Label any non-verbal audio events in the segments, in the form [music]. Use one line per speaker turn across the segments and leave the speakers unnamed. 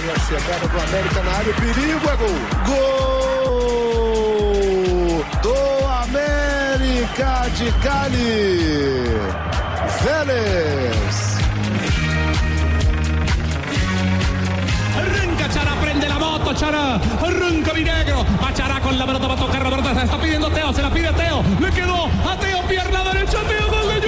A chegada do América na área, perigo é gol. Gol do América de Cali. Vélez.
Arranca Chara, prende la moto, Chara. Arranca mi negro. Va Chara con la pelota, va a tocar la pelota. Se está pidiendo Teo, se la pide Teo. Le quedó a Teo, pierna derecha, Teo, gol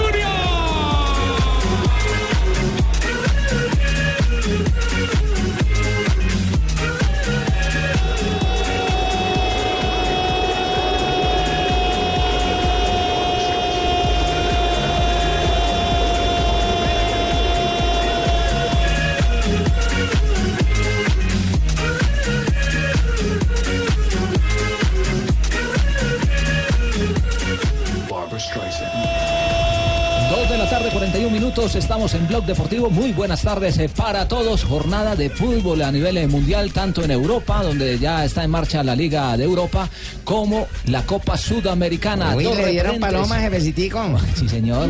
tarde, 41 minutos. Estamos en Blog Deportivo. Muy buenas tardes eh, para todos. Jornada de fútbol a nivel eh, mundial, tanto en Europa, donde ya está en marcha la Liga de Europa, como la Copa Sudamericana.
Uy,
Dos
le dieron paloma, jefecitico. [laughs]
Sí, señor.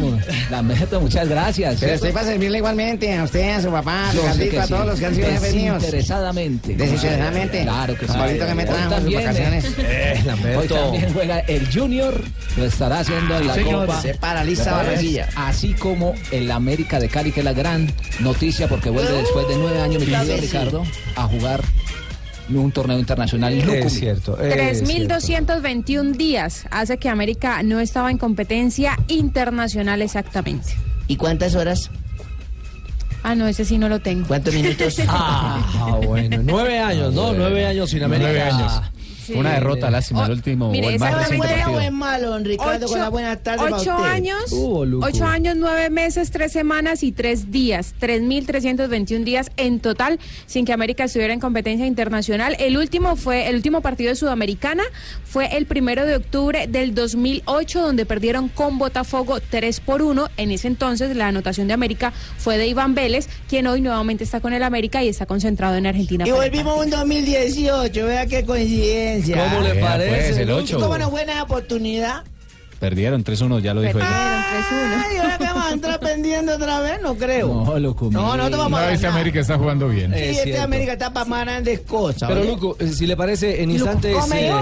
Lamberto, muchas gracias.
Pero estoy para servirle igualmente a usted, a su papá, a a
sí.
todos los que han sido jefes míos.
Desinteresadamente.
Desinteresadamente.
Claro que sí.
Pablito que me trajo
también,
vacaciones.
eh, Hoy también juega el Junior, lo estará haciendo en la
Señor,
Copa.
se paraliza Barranquilla.
Así como el América de Cali, que es la gran noticia, porque vuelve después de nueve años, mi querido. Ricardo, a jugar un torneo internacional.
Es cierto. es
3.221 días hace que América no estaba en competencia internacional exactamente.
¿Y cuántas horas?
Ah, no, ese sí no lo tengo.
¿Cuántos minutos? [laughs]
Ah, bueno. Nueve años, ¿no? Nueve años sin América.
Nueve años.
Sí.
Una derrota, lástima, el último
mire,
o
esa buena,
partido.
buen malo, Ricardo, con la buena tarde para
ocho
usted.
años, ocho años, nueve meses, tres semanas y tres días, 3.321 días en total sin que América estuviera en competencia internacional. El último fue, el último partido de Sudamericana fue el primero de octubre del 2008, donde perdieron con Botafogo 3 por 1. En ese entonces la anotación de América fue de Iván Vélez, quien hoy nuevamente está con el América y está concentrado en Argentina.
Y volvimos un 2018, vea qué coincidencia.
¿Cómo le
Vea,
parece?
pues, el
Lucho?
ocho.
¿Cómo no fue esa oportunidad?
Perdieron 3-1, ya lo dijo ella.
Perdieron 3-1.
Ay, ahora que vamos a entrar pendiendo otra vez, no creo.
No, Lúcumi.
No, nosotros vamos a
No, este
ganar.
América está jugando bien.
Sí,
Es
este
cierto.
América está para más grandes cosas.
Pero
¿oye?
Luco, eh, si le parece, en instantes.
¿cómo me
eh,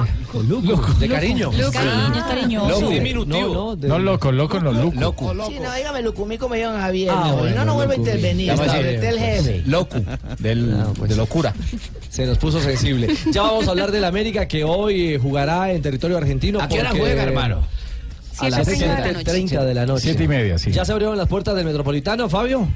de cariño.
Cariño, cariñoso.
Loco.
Diminutivo.
No, no, de-
No loco, loco, no loco.
Sí, no, dígame Lucumí como yo en Javier.
Ah,
no,
bueno,
no, no vuelvo a
Lucumí.
intervenir.
Ya va a
Está
decir,
usted el jefe.
Loco, del,
Ah, pues.
de locura.
Se nos puso sensible. Ya vamos a hablar del América que hoy eh, jugará en territorio argentino.
¿A qué hora
porque-
juega, hermano?
A las
Siete treinta de la noche.
7.30 de la noche.
Siete y media, sí.
¿Ya se abrieron las puertas del Metropolitano, Fabio?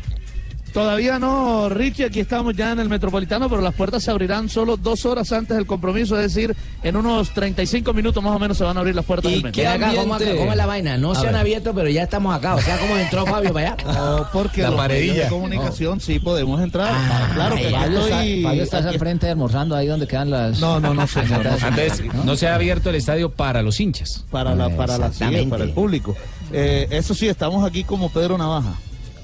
Todavía no, Richie, aquí estamos ya en el Metropolitano, pero las puertas se abrirán solo dos horas antes del compromiso, es decir, en unos 35 minutos más o menos se van a abrir las puertas
¿Y
del
qué
acá, ¿cómo, cómo es la vaina? No
A
se han abierto, pero ya estamos acá. O sea, ¿cómo entró Fabio para allá?
No, [laughs] porque
La
los
paredilla.
medios de comunicación sí podemos entrar.
Ah,
claro que
está,
estoy-
estás
aquí-
al frente almorzando ahí donde quedan las.
No, no, no, señor, no, [laughs]
Antes, no se ha abierto el estadio para los hinchas.
para la para la para el público. Eh, eso sí, estamos aquí como Pedro Navaja.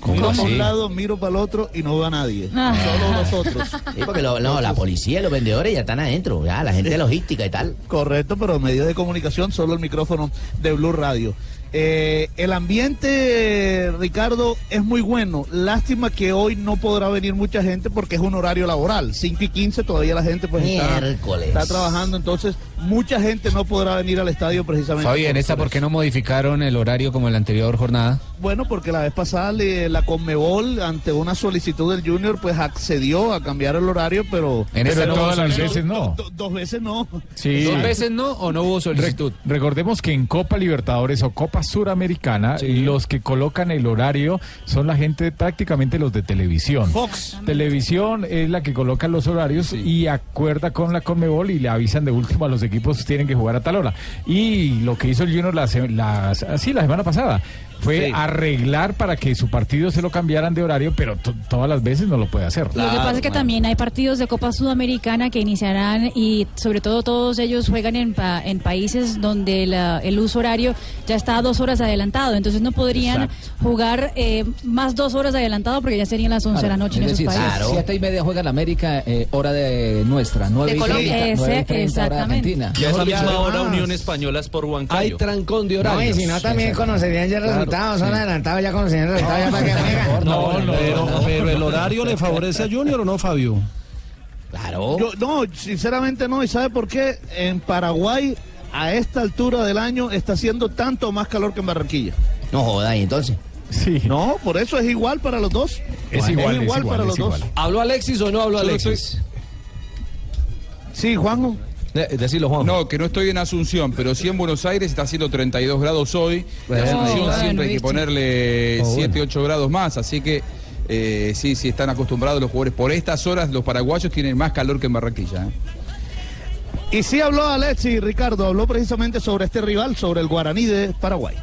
¿Cómo
Miro
así?
un lado, miro para el otro y no va nadie.
Ah.
Solo nosotros.
Sí, porque lo- no, la policía y los vendedores ya están adentro. Ya, la gente de logística y tal.
Correcto, pero medios de comunicación, solo el micrófono de Blue Radio. Eh, el ambiente, Ricardo, es muy bueno. Lástima que hoy no podrá venir mucha gente porque es un horario laboral. 5 y 15 todavía la gente pues está trabajando, entonces mucha gente no podrá venir al estadio precisamente.
Fabi, en
por-
esta, ¿por qué no modificaron el horario como en la anterior jornada?
Bueno, porque la vez pasada le- la Conmebol, ante una solicitud del Junior, pues accedió a cambiar el horario, pero...
En esta no hubo solicitud.
Do- do- dos veces no.
Sí. ¿Dos veces no o no hubo solicitud?
Re- recordemos que en Copa Libertadores o Copa Suramericana, los que colocan el horario son la gente, prácticamente los de televisión.
Fox.
Televisión es la que coloca los horarios y acuerda con la Conmebol y le avisan de último a los equipos tienen que jugar a tal hora. Y lo que hizo el Junior la, la- la semana pasada. Fue
Sí.
arreglar para que su partido se lo cambiaran de horario, pero to- todas las veces no lo puede hacer.
Lo que pasa es que también hay partidos de Copa Sudamericana que iniciarán y sobre todo todos ellos juegan en, pa- en países donde la- el uso horario ya está a dos horas adelantado, entonces no podrían jugar eh, más dos horas adelantado porque ya serían las 11 de la noche en
Es
esos
decir,
países.
siete y media juega la América, eh, hora de nuestra, nueve y
Colombia. Ese-
nueve y treinta, hora de
exactamente.
Argentina.
Y a esa misma hora Unión Española es por Huancayo.
Hay trancón de
No,
horarios.
y si no, también conocerían ya el Resultado. Son adelantados, ya conocerían el resultado. ya para que juegan.
No, no,
Pero, pero el horario le favorece a Junior o no, Fabio?
Claro.
Yo, no, sinceramente no. ¿Y sabe por qué? En Paraguay, a esta altura del año, está haciendo tanto más calor que en Barranquilla.
No joda, y entonces.
Sí.
No, por eso es igual para los dos.
Es igual, es igual,
para
es
los
igual.
dos.
¿Habló Alexis o no habló Alexis?
Sí, Juanjo.
Eh, decilo, Juan.
No, que no estoy en Asunción, pero sí en Buenos Aires está haciendo 32 grados hoy.
Bueno,
en Asunción
bueno,
siempre hay que ponerle
Oh, bueno.
7, 8 grados más, así que eh, sí, sí están acostumbrados los jugadores. Por estas horas los paraguayos tienen más calor que en Barranquilla. ¿eh?
Y sí habló Alexi Ricardo, habló precisamente sobre este rival, sobre el Guaraní de Paraguay.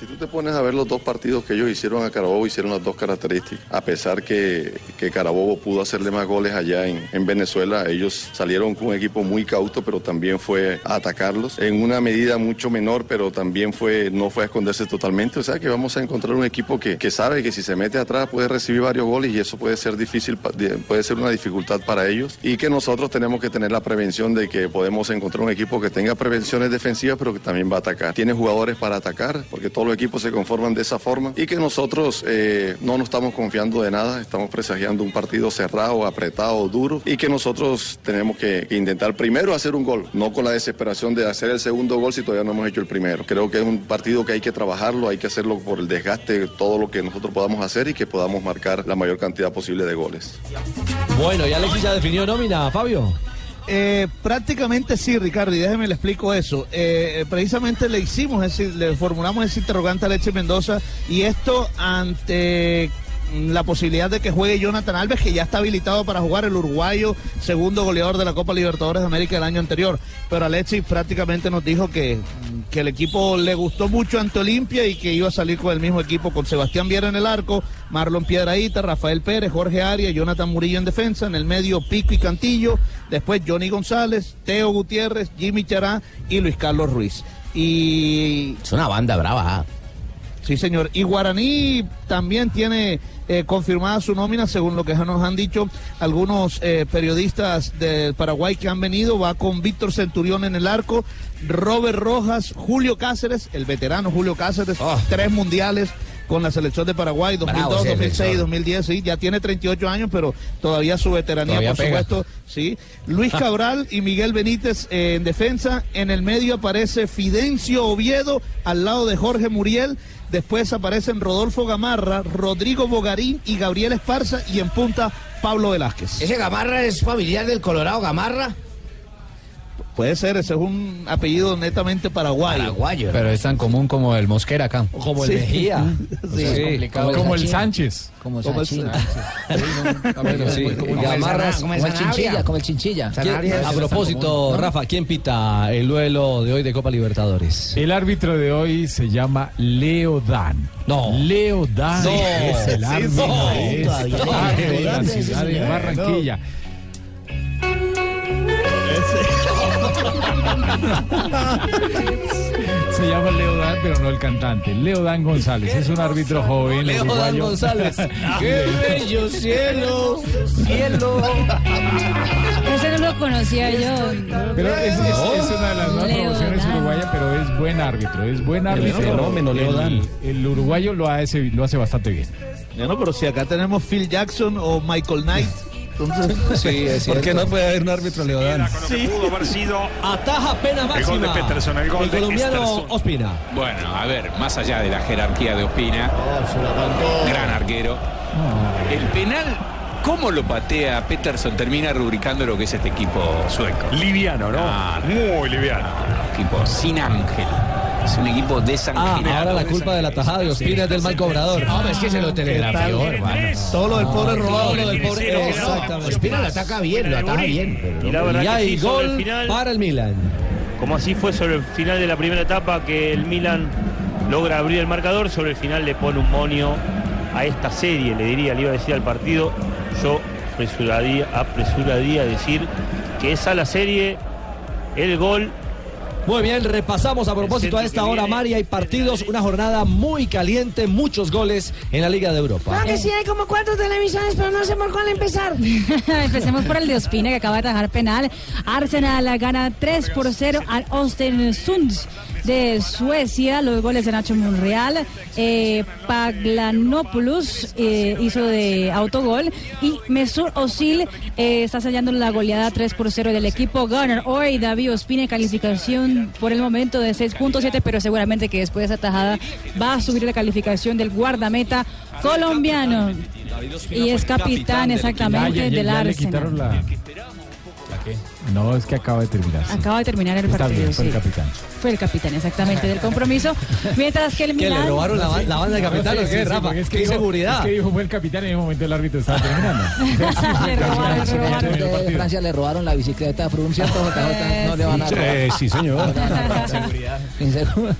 Si tú te pones a ver los dos partidos que ellos hicieron a Carabobo, hicieron las dos características. A pesar que, que Carabobo pudo hacerle más goles allá en, en Venezuela, ellos salieron con un equipo muy cauto, pero también fue a atacarlos en una medida mucho menor, pero también fue no fue a esconderse totalmente. O sea que vamos a encontrar un equipo que, que sabe que si se mete atrás puede recibir varios goles y eso puede ser difícil, puede ser una dificultad para ellos. Y que nosotros tenemos que tener la prevención de que podemos encontrar un equipo que tenga prevenciones defensivas, pero que también va a atacar. Tiene jugadores para atacar, porque todos equipos se conforman de esa forma. Y que nosotros eh, no nos estamos confiando de nada, estamos presagiando un partido cerrado, apretado, duro. Y que nosotros tenemos que, que intentar primero hacer un gol, no con la desesperación de hacer el segundo gol si todavía no hemos hecho el primero. Creo que es un partido que hay que trabajarlo, hay que hacerlo por el desgaste, todo lo que nosotros podamos hacer y que podamos marcar la mayor cantidad posible de goles.
Bueno, ¿y Alexis ya definió nómina, Fabio?
Eh, prácticamente sí, Ricardo, y déjeme le explico eso. Eh, precisamente le hicimos, ese, le formulamos ese interrogante a Leche Mendoza y esto ante mm, la posibilidad de que juegue Jonathan Alves, que ya está habilitado para jugar el uruguayo, segundo goleador de la Copa Libertadores de América el año anterior. Pero Alexis prácticamente nos dijo que, mm, que el equipo le gustó mucho ante Olimpia y que iba a salir con el mismo equipo, con Sebastián Viera en el arco, Marlon Piedraíta, Rafael Pérez, Jorge Arias, Jonathan Murillo en defensa, en el medio Pico y Cantillo, después Johnny González, Teo Gutiérrez, Jimmy Chará y Luis Carlos Ruiz. Y
Es una banda brava.
Sí, señor. Y Guaraní también tiene eh, confirmada su nómina, según lo que nos han dicho algunos eh, periodistas del Paraguay que han venido. Va con Víctor Centurión en el arco, Robert Rojas, Julio Cáceres, el veterano Julio Cáceres, tres mundiales con la selección de Paraguay, 2002,
Bravo ese
2006,
defensor.
2010, sí, ya tiene 38 años, pero todavía su veteranía,
Todavía
por
pega.
supuesto, sí. Luis [laughs] Cabral y Miguel Benítez eh, en defensa, en el medio aparece Fidencio Oviedo al lado de Jorge Muriel, después aparecen Rodolfo Gamarra, Rodrigo Bogarín y Gabriel Esparza y en punta Pablo Velázquez.
Ese Gamarra es familiar del Colorado Gamarra.
Puede ser, ese es un apellido netamente paraguayo.
Paraguayo.
Pero es tan común como el Mosquera acá.
O como el
Sí.
Mejía.
Sí.
es
complicado.
Como el. Sánchez.
Como
Como el
sí.
Como el
chinchilla, como el chinchilla.
San-
¿Quién-
Sanabria
a propósito, Rafa, ¿quién pita el duelo de hoy de Copa Libertadores?
El árbitro de hoy se llama Leo Dan.
No.
Leo Dan
No.
es el
Sí,
árbitro
no.
de esta
no.
de la ciudad de. Barranquilla. Se llama Leo Dan, pero no el cantante. Leo Dan González es un árbitro joven
Leo Dan. González. [laughs] ¡Qué bello cielo! ¡Cielo!
Ese no lo conocía yo.
Pero es, es- es una de las nuevas promociones uruguayas, pero es buen árbitro, es buen árbitro.
fenómeno, Leo
El-
Dan.
El, uruguayo lo hace, lo hace bastante bien.
Bueno, pero si acá tenemos Phil Jackson o Michael Knight, entonces... [laughs]
Sí, es
¿Por qué
cierto.
no puede haber un árbitro Leodán?
pudo haber sido
Ataja pena máxima.
gol de Peterson, el gol de
colombiano
Esterson.
Ospina.
Bueno, a ver, más allá de la jerarquía de Ospina, gran arquero. El penal, ¿cómo lo patea Peterson? Termina rubricando lo que es este equipo sueco.
liviano, ¿no?
Ah,
Muy liviano.
Equipo sin ángel. Es un equipo
Ah,
desangelado.
ahora la culpa de la tajada de Ospina es del mal cobrador.
No, es que se lo telegrafió, hermano.
Todo lo del pobre robado.
Todo lo del pobre. Exactamente.
Ospina lo ataca bien, lo ataca bien. pero
Y la
Y hay
sí,
gol
final,
para el Milan.
como así fue sobre el final de la primera etapa, que el Milan logra abrir el marcador, sobre el final le pone un monio a esta serie, le diría, le iba a decir al partido, yo apresuraría, apresuraría a decir que esa la serie, el gol
Muy bien, repasamos a propósito a esta hora, María, hay partidos, una jornada muy caliente, muchos goles en la Liga de Europa.
No, que sí hay como cuatro televisiones, pero no sé por cuál empezar. [laughs]
Empecemos por el de Ospina que acaba de atajar penal. Arsenal gana 3 por 0 al Austin Sunds de Suecia. Los goles de Nacho Monreal. Eh, Paglanopoulos eh, hizo de autogol. Y Mesut Özil eh, está sellando la goleada 3 por 0 del equipo Gunner. Hoy David Ospina calificación por el momento de 6.7, pero seguramente que después de esa tajada va a subir la calificación del guardameta colombiano. Y es capitán exactamente del Arsenal.
No, es que acaba de terminar. sí.
Acaba de terminar el
Está
partido.
bien, fue el capitán.
Fue el capitán, exactamente, del compromiso. [laughs] Mientras que el
¿Qué,
Milán.
le robaron la, ba- la banda de capitán o
Sí, sí,
qué,
sí,
Rafa?
es que
¿Qué
dijo-
seguridad?
Es que dijo fue el capitán y en ese momento el árbitro estaba terminando. [laughs]
Le robaron, le robaron.
de Francia le robaron la bicicleta a Frun, ¿cierto? JJ? No le van a robar.
sí, señor. [laughs]
Inseguro.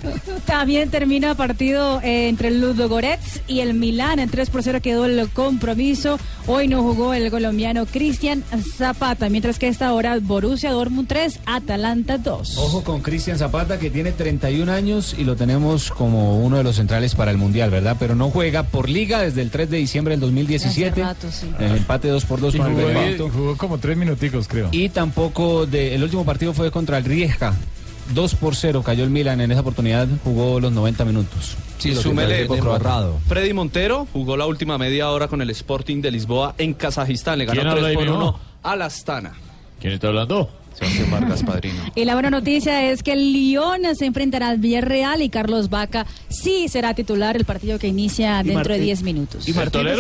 También termina partido eh, entre el Ludo Goretz y el Milán. En 3 por 0 quedó el compromiso. Hoy no jugó el colombiano Cristian Zapata. Mientras que a esta hora Borussia Dortmund 3, Atalanta 2.
Ojo con Cristian Zapata, que tiene 31 años y lo tenemos como uno de los centrales para el Mundial, ¿verdad? Pero no juega por liga desde el 3 de diciembre del 2017.
Hace rato, sí.
El empate 2 por 2
Y
con el
jugó,
Benevento.
jugó como tres minuticos, creo.
Y tampoco de, el último partido fue contra el Rijeka. 2 por 0 cayó el Milan en esa oportunidad, jugó los 90 minutos.
y súmele Freddy Montero jugó la última media hora con el Sporting de Lisboa en Kazajistán. Le ganó
¿Quién habla
3
ahí,
por
mijo?
1 al Astana.
¿Quién está hablando?
Sebastián Vargas, padrino.
Y la buena noticia es que el Lyon se enfrentará al Villarreal y Carlos Vaca sí será titular el partido que inicia
¿Y
dentro de
Martín?
10 minutos.
¿Y Martínez?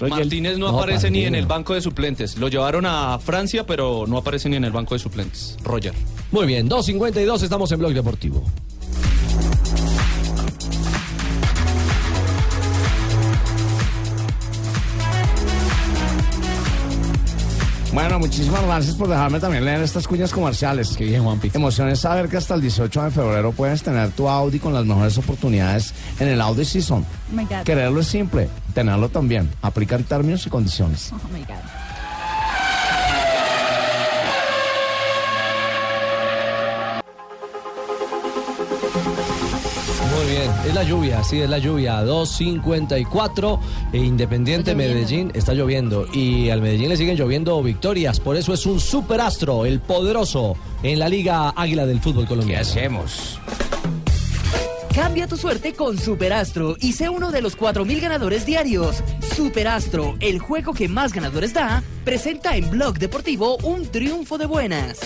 Martínez no,
No,
aparece ni en el banco de suplentes. Lo llevaron a Francia, pero no aparece ni en el banco de suplentes. Roger.
Muy bien, 2.52, estamos en Blog Deportivo.
Bueno, muchísimas gracias por dejarme también leer estas cuñas comerciales.
Qué bien, Juanpi.
Emoción es saber que hasta el 18 de febrero puedes tener tu Audi con las mejores oportunidades en el Audi Season.
Oh my God.
Quererlo es simple, tenerlo también. Aplicar términos y condiciones.
Oh my God.
Es la lluvia, sí, es la lluvia. 2.54, e Independiente. Medellín está lloviendo y al Medellín le siguen lloviendo victorias. Por eso es un superastro, el poderoso en la Liga Águila del fútbol colombiano. ¿Qué
hacemos?
Cambia tu suerte con Superastro y sé uno de los 4.000 ganadores diarios. Superastro, el juego que más ganadores da, presenta en Blog Deportivo un triunfo de buenas.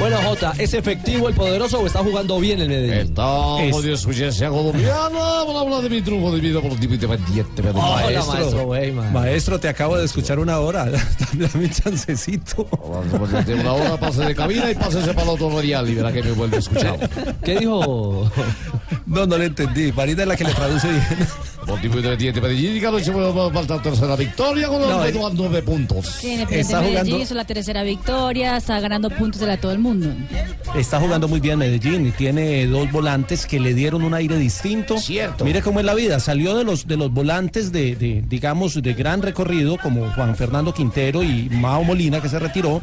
Bueno, Jota, ¿es efectivo el poderoso o está jugando bien el Medellín?
Estamos de escucharse colombiana. Vamos a hablar de mi triunfo de vida por independiente.
Hola, maestro Weimar.
Maestro, te acabo de escuchar una hora. [laughs] Dame un chancecito.
Una hora pase de cabina y pásese para el otro radial y verá que me vuelve a escuchar.
¿Qué dijo?
No, no le entendí. Marina es la que le traduce bien.
Por tipo independiente Medellín, y se puede faltar tercera victoria con
No,
el
eh.
a nueve puntos.
Sí, Independiente
Está
Medellín
jugando-
hizo la tercera victoria, está ganando puntos de la todo el mundo.
Está jugando muy bien Medellín y tiene dos volantes que le dieron un aire distinto.
Cierto.
Mire cómo es la vida. Salió de los de los volantes de, de, digamos de gran recorrido como Juan Fernando Quintero y Mao Molina que se retiró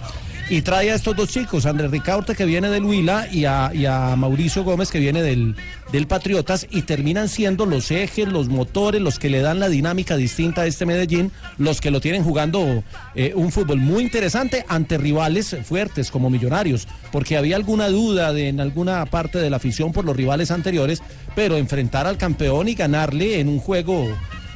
y trae a estos dos chicos, Andrés Ricaurte que viene del Huila y a, Mauricio Gómez que viene del, del Patriotas y terminan siendo los ejes, los motores, los que le dan la dinámica distinta a este Medellín, los que lo tienen jugando eh, un fútbol muy interesante ante rivales fuertes como Millonarios, porque había alguna duda en alguna parte de la afición por los rivales anteriores, pero enfrentar al campeón y ganarle en un juego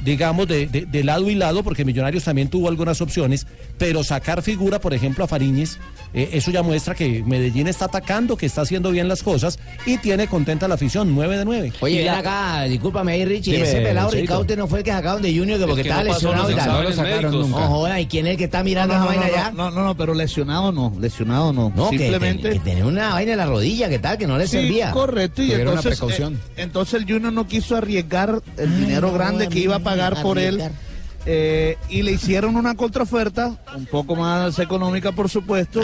digamos, de, de- de lado y lado, porque Millonarios también tuvo algunas opciones, pero sacar figura, por ejemplo, a Fariñez, eh, eso ya muestra que Medellín está atacando, que está haciendo bien las cosas y tiene contenta la afición, 9 de 9.
Oye, ven acá, discúlpame ahí, Richie.
Dime,
ese pelado. Ricaute no fue el que sacaron de Junior que porque
que
estaba
no pasó
lesionado y No lo sacaron
médicos.
nunca. No joda, ¿y quién es el que está mirando
no,
esa
no,
vaina
no,
ya?
No, no, no, pero lesionado no, lesionado no.
No, que
Simplemente.
que tenía una vaina en la rodilla, que tal, que no le
Sí,
servía.
correcto. Y
Tuvieron una
entonces,
precaución.
eh, entonces el Junior no quiso arriesgar el dinero grande que iba a pagar por él. Eh, y le hicieron una contraoferta, un poco más económica, por supuesto.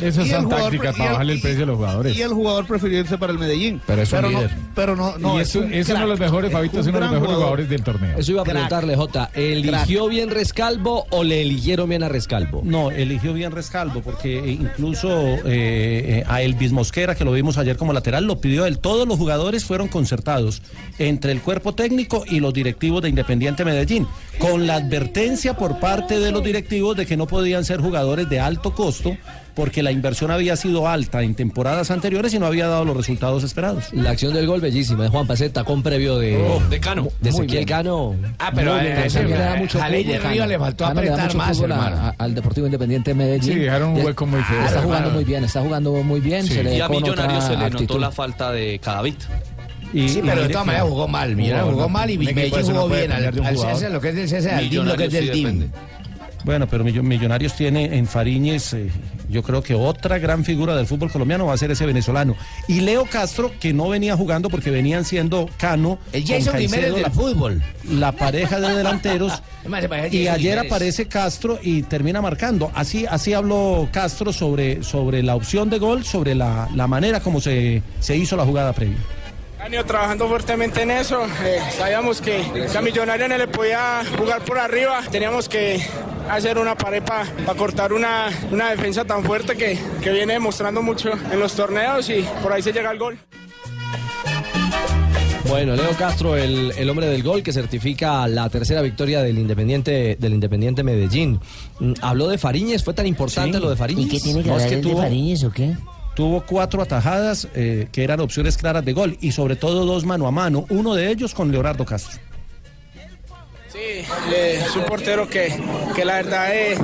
Esas
Y el
son
jugador
tácticas para bajarle el precio a los jugadores.
Y el jugador prefirió irse para el Medellín.
Pero es un
no,
líder.
pero no, no,
y
es
eso-
un
es uno de los mejores, Fabito, es
un
uno de los mejores
jugador.
jugadores del torneo.
Eso iba a preguntarle, Jota. ¿Eligió bien Rescalvo o le eligieron bien a Rescalvo?
No, eligió bien Rescalvo, porque incluso eh, a Elvis Mosquera, que lo vimos ayer como lateral, lo pidió él. Todos los jugadores fueron concertados entre el cuerpo técnico y los directivos de Independiente Medellín, con la advertencia por parte de los directivos de que no podían ser jugadores de alto costo, porque la inversión había sido alta en temporadas anteriores y no había dado los resultados esperados.
La acción del gol bellísima de Juan Paceta con previo de,
Oh, de Cano.
De Ezequiel. Cano.
Ah, pero
Muy bien,
a ese-
le
a
mucho
Jaley
fútbol,
de Río le faltó
Cano le
apretar
mucho
más,
a- a- al Deportivo Independiente de Medellín.
Sí, dejaron un hueco muy feo.
Está jugando muy bien, está jugando muy bien. Se le
Y a Millonarios se le notó
actitud.
la falta de
Sí, pero de todas maneras jugó mal. Millonarios jugó mal y Medellín jugó bien. Al, al César lo que es del César, al DIM lo que es del DIM.
Bueno, pero Millo- Millonarios tiene en Fariñez, eh, yo creo que otra gran figura del fútbol colombiano va a ser ese venezolano. Y Leo Castro, que no venía jugando porque venían siendo Cano.
El Jason Jiménez del
la-
fútbol.
La pareja de delanteros. [laughs] Y ayer aparece Castro y termina marcando. Así, así habló Castro sobre, sobre la opción de gol, sobre la, la manera como se, se hizo la jugada previa.
Ido trabajando fuertemente en eso. eh, sabíamos que la millonaria no le podía jugar por arriba. Teníamos que hacer una pared para cortar una, una defensa tan fuerte que, que viene demostrando mucho en los torneos y por ahí se llega al gol.
Bueno, Leo Castro, el, el hombre del gol que certifica la tercera victoria del Independiente del Independiente Medellín. Mm, Habló de Fariñez, fue tan importante
Sí.
lo de Fariñez.
¿Y qué tiene que No, es que de
Fariñez o qué?
Tuvo cuatro atajadas eh, que eran opciones claras de gol y sobre todo dos mano a mano, uno de ellos con Leonardo Castro.
Sí, eh, es un portero que, que la verdad eh,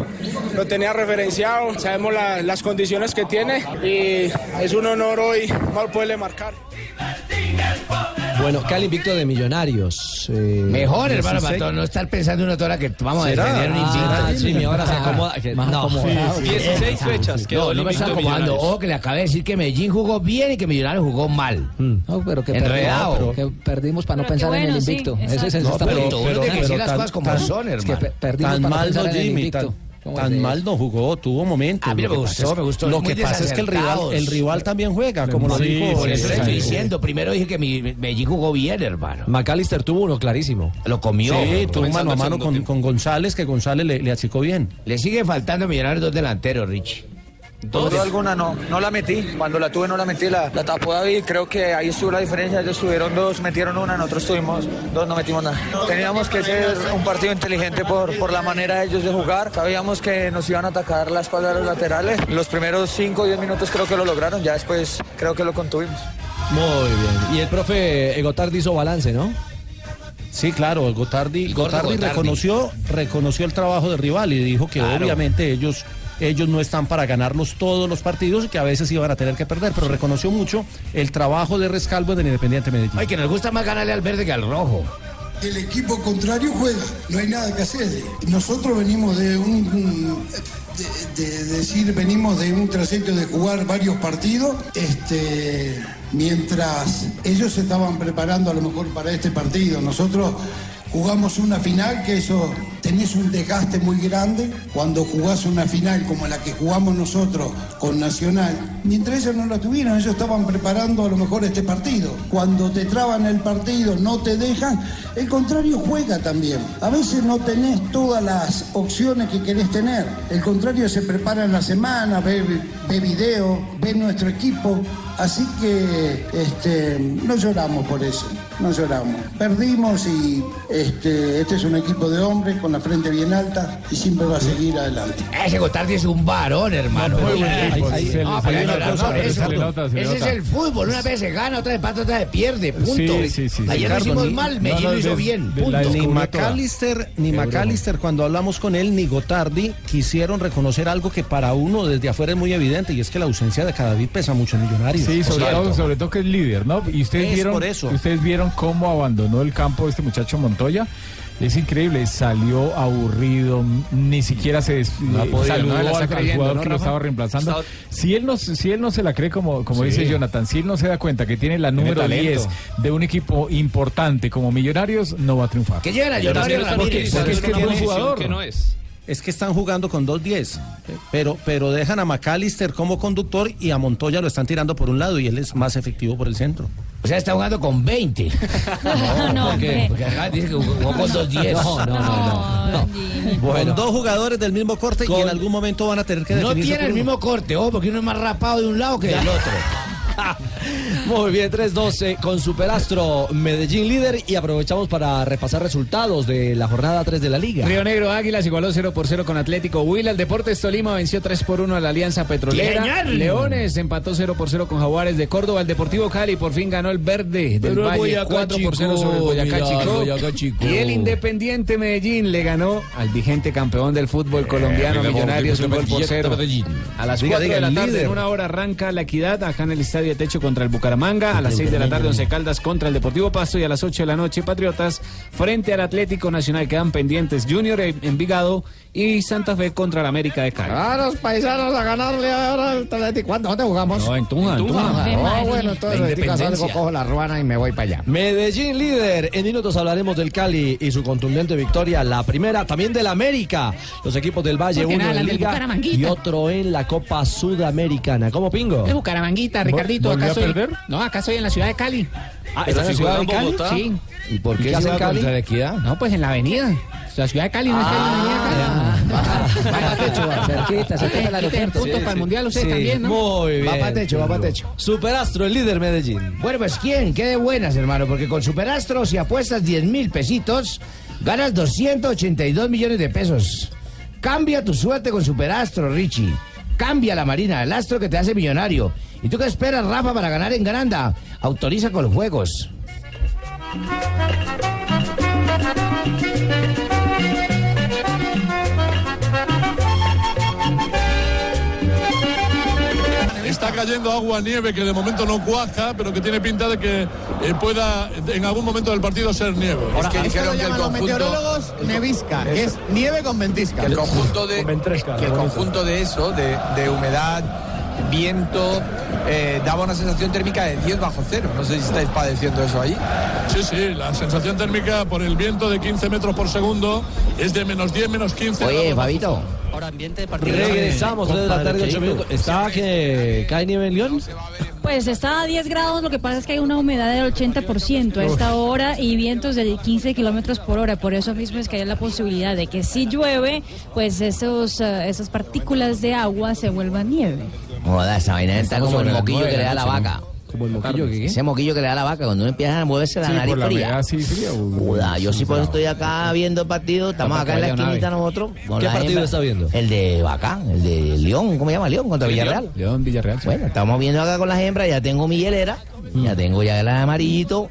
lo tenía referenciado. Sabemos la- las condiciones que tiene y es un honor hoy poderle marcar.
Bueno, Cali invicto de Millonarios. eh,
Mejor, hermano,
16.
para todo- no estar pensando una hora que vamos a defender un
Ah,
invicto.
sí, mi ahora se acomoda, que-
Más
no, sí,
Sí,
16
sí.
fechas quedó
No, no me está
invicto
acomodando. Ojo, que le acabé de decir que Medellín jugó bien y que Millonarios jugó mal.
No, pero que
Enredado.
perdimos, que perdimos para no
Pero
pensar en el
bueno, sí,
invicto. Ese es el
No,
está
pero-
bonito.
pero- Las
tan-
cosas como
tan-
son,
Es que
hermano.
Tan mal no Jimmy, tan,
¿Cómo
tan
es
mal no jugó, tuvo momentos.
A mí me
que
gustó,
pasa es-
me gustó,
Lo que pasa es que el rival, el rival también juega, como lo dijo.
Por eso le estoy diciendo. Primero dije que Medellín jugó bien, hermano.
McAllister tuvo uno clarísimo.
Lo comió.
Sí, tuvo mano a mano con, González, que González le, achicó bien.
Le sigue faltando a Millonarios dos delanteros, Rich.
Duda alguna no, no la metí. Cuando la tuve no la metí, la, la tapó David. Creo que ahí estuvo la diferencia. Ellos tuvieron dos, metieron una, nosotros tuvimos dos, no metimos nada. Teníamos que ser un partido inteligente por, por la manera de ellos de jugar. Sabíamos que nos iban a atacar la espalda de los laterales. Los primeros 5 o 10 minutos creo que lo lograron. Ya después creo que lo contuvimos.
Muy bien. Y el profe Gotardi hizo balance, ¿no?
Sí, claro, Gotardi, Gotardi
Gotardi.
reconoció, reconoció el trabajo del rival y dijo que
Claro.
obviamente ellos, ellos no están para ganarlos todos los partidos y que a veces iban a tener que perder, pero reconoció mucho el trabajo de Rescalvo del Independiente Medellín.
Ay, que nos gusta más ganarle al verde que al rojo.
El equipo contrario juega, no hay nada que hacer. Nosotros venimos de un, un- de, de decir, venimos de un trayecto de jugar varios partidos, este, mientras ellos se estaban preparando a lo mejor para este partido. Nosotros jugamos una final que eso tenés un desgaste muy grande cuando jugás una final como la que jugamos nosotros con Nacional. Mientras ellos no la tuvieron, ellos estaban preparando a lo mejor este partido. Cuando te traban el partido, no te dejan, el contrario juega también. A veces no tenés todas las opciones que querés tener. El contrario se prepara en la semana, ve, ve video, ve nuestro equipo. Así que este, no lloramos por eso, no lloramos. Perdimos y este, este es un equipo de hombres con la frente bien alta y siempre va a seguir adelante.
Ese Gotardi es un varón, hermano. Ese es el fútbol. Una vez se gana, otra vez empata, otra vez pierde. Punto.
Sí, sí, sí.
Ayer lo hicimos
ni-
mal, Medellín
no, no,
lo hizo
de-
bien.
de
Punto.
Ni McAllister, ni McAllister, cuando hablamos con él, ni Gotardi, quisieron reconocer algo que para uno desde afuera es muy evidente, y es que la ausencia de Cadavid pesa mucho en Millonarios.
Sí, sobre todo, sobre todo que es líder, ¿no? Y ustedes
Es
vieron,
por eso.
ustedes vieron cómo abandonó el campo este muchacho Montoya? Es increíble, salió aburrido, ni siquiera se des-
No podido,
saludó
no está
al,
creyendo,
jugador
¿no,
que lo estaba reemplazando.
Estaba-
Si él no, se- si él no se la cree como, como
Sí.
dice Jonathan, si él no se da cuenta que tiene la número
talento.
10 de un equipo importante como Millonarios, no va a triunfar.
Que lleven a Millonarios
porque- es que es
Tiene-
jugador.
que no es.
Es que están jugando con 2-10, pero, pero dejan a McAllister como conductor y a Montoya lo están tirando por un lado y él es más efectivo por el centro.
O sea, está jugando con 20. [laughs]
No, no,
¿Por qué?
hombre.
Porque acá dice que jugó con 2-10.
No, no, no, no.
Bueno.
Con dos jugadores del mismo corte y en algún momento van a tener que
No
definirse
tiene el mismo corte, ojo, porque uno es más rapado de un lado que del otro.
Muy bien, 3-12 con Superastro Medellín líder y aprovechamos para repasar resultados de la jornada 3 de la liga.
Río Negro Águilas igualó 0 por 0 con Atlético Huila. El Deportes Tolima venció 3 por 1 a la Alianza Petrolera. Leones empató 0 por 0 con Jaguares de Córdoba. El Deportivo Cali por fin ganó el verde del
Pero
Valle
Boyacá
4 por 0
Chico,
sobre el Boyacá Chico.
Boyacá Chico.
Y el Independiente Medellín le ganó al vigente campeón del fútbol colombiano
el
Millonarios un gol por
Independiente
0.
Medellín.
A las
Diga,
4
diga,
de la tarde
líder.
en una hora arranca la equidad acá en el Estadio de Techo contra el Bucaramanga. A las 6 de la tarde Once Caldas contra el Deportivo Pasto y a las 8 de la noche Patriotas frente al Atlético Nacional. Quedan pendientes Junior en Envigado y Santa Fe contra el América de Cali.
A los paisanos a ganarle ahora al Atlético. ¿Cuándo? ¿Dónde jugamos?
No, en Tunja, en Tunja.
Ah,
Ave María.
bueno, entonces
La
salgo, cojo la ruana y me voy para allá.
Medellín líder. En minutos hablaremos del Cali y su contundente victoria. La primera también del América. Los equipos del Valle,
Porque
uno
nada,
en
la
Liga y otro en la Copa Sudamericana. ¿Cómo pingo?
Es Bucaramanguita, Ricardito.
¿Volvió
Acá
perder?
No, acá soy en la ciudad de Cali.
Ah, ¿está en la ciudad de Cali?
Sí.
¿Y por
qué
qué
hace en Cali?
contra la equidad?
No, pues en la avenida. La ciudad de Cali no es Cali, la avenida Cali. [laughs]
Cerquita, cerquita del aeropuerto.
puntos para el mundial ustedes
Sí,
también, ¿no?
Muy bien.
Va pa' techo, va pa' techo.
Superastro, el líder Medellín.
Bueno, pues ¿quién? Qué de buenas, hermano, porque con Superastro, si apuestas 10 mil pesitos, ganas 282 millones de pesos. Cambia tu suerte con Superastro, Richie. Cambia la marina, el astro que te hace millonario. ¿Y tú qué esperas, Rafa, para ganar en Granda? Autoriza con los juegos.
Está cayendo agua, nieve, que de momento no cuaja, pero que tiene pinta de que eh, pueda en algún momento del partido ser nieve.
Ahora, esto lo llaman los meteorólogos nevisca, que es nieve con ventisca.
Que el conjunto de, que el conjunto de eso, de, de humedad, viento, eh, daba una sensación térmica de 10 bajo cero. No sé si estáis padeciendo eso ahí.
Sí, sí, la sensación térmica por el viento de 15 metros por segundo es de menos 10, menos 15.
Oye, Fabito.
Ahora ambiente de
Regresamos desde la tarde, 8 minutos. ¿Está que cae nieve en León?
Pues está a 10 grados, lo que pasa es que hay una humedad del 80% a esta hora y vientos de 15 kilómetros por hora. Por eso mismo es que hay la posibilidad de que si llueve, pues esos, eh, esas partículas de agua se vuelvan nieve.
Joda, esa vaina está como el moquillo que le da la vaca.
Como el moquillo qué?
Ese moquillo que le da la vaca cuando uno empieza a moverse la
Sí,
nariz
por la
fría.
humedad, sí, fría.
Joda, yo sí por eso estoy acá viendo el partido. Estamos acá en la esquinita nosotros.
¿Qué partido está viendo?
El de Vaca, el de León. ¿Cómo se llama? León contra Villarreal.
León, Villarreal.
Bueno, estamos viendo acá con las hembras. Ya tengo mi hielera. Ya tengo ya el amarillito.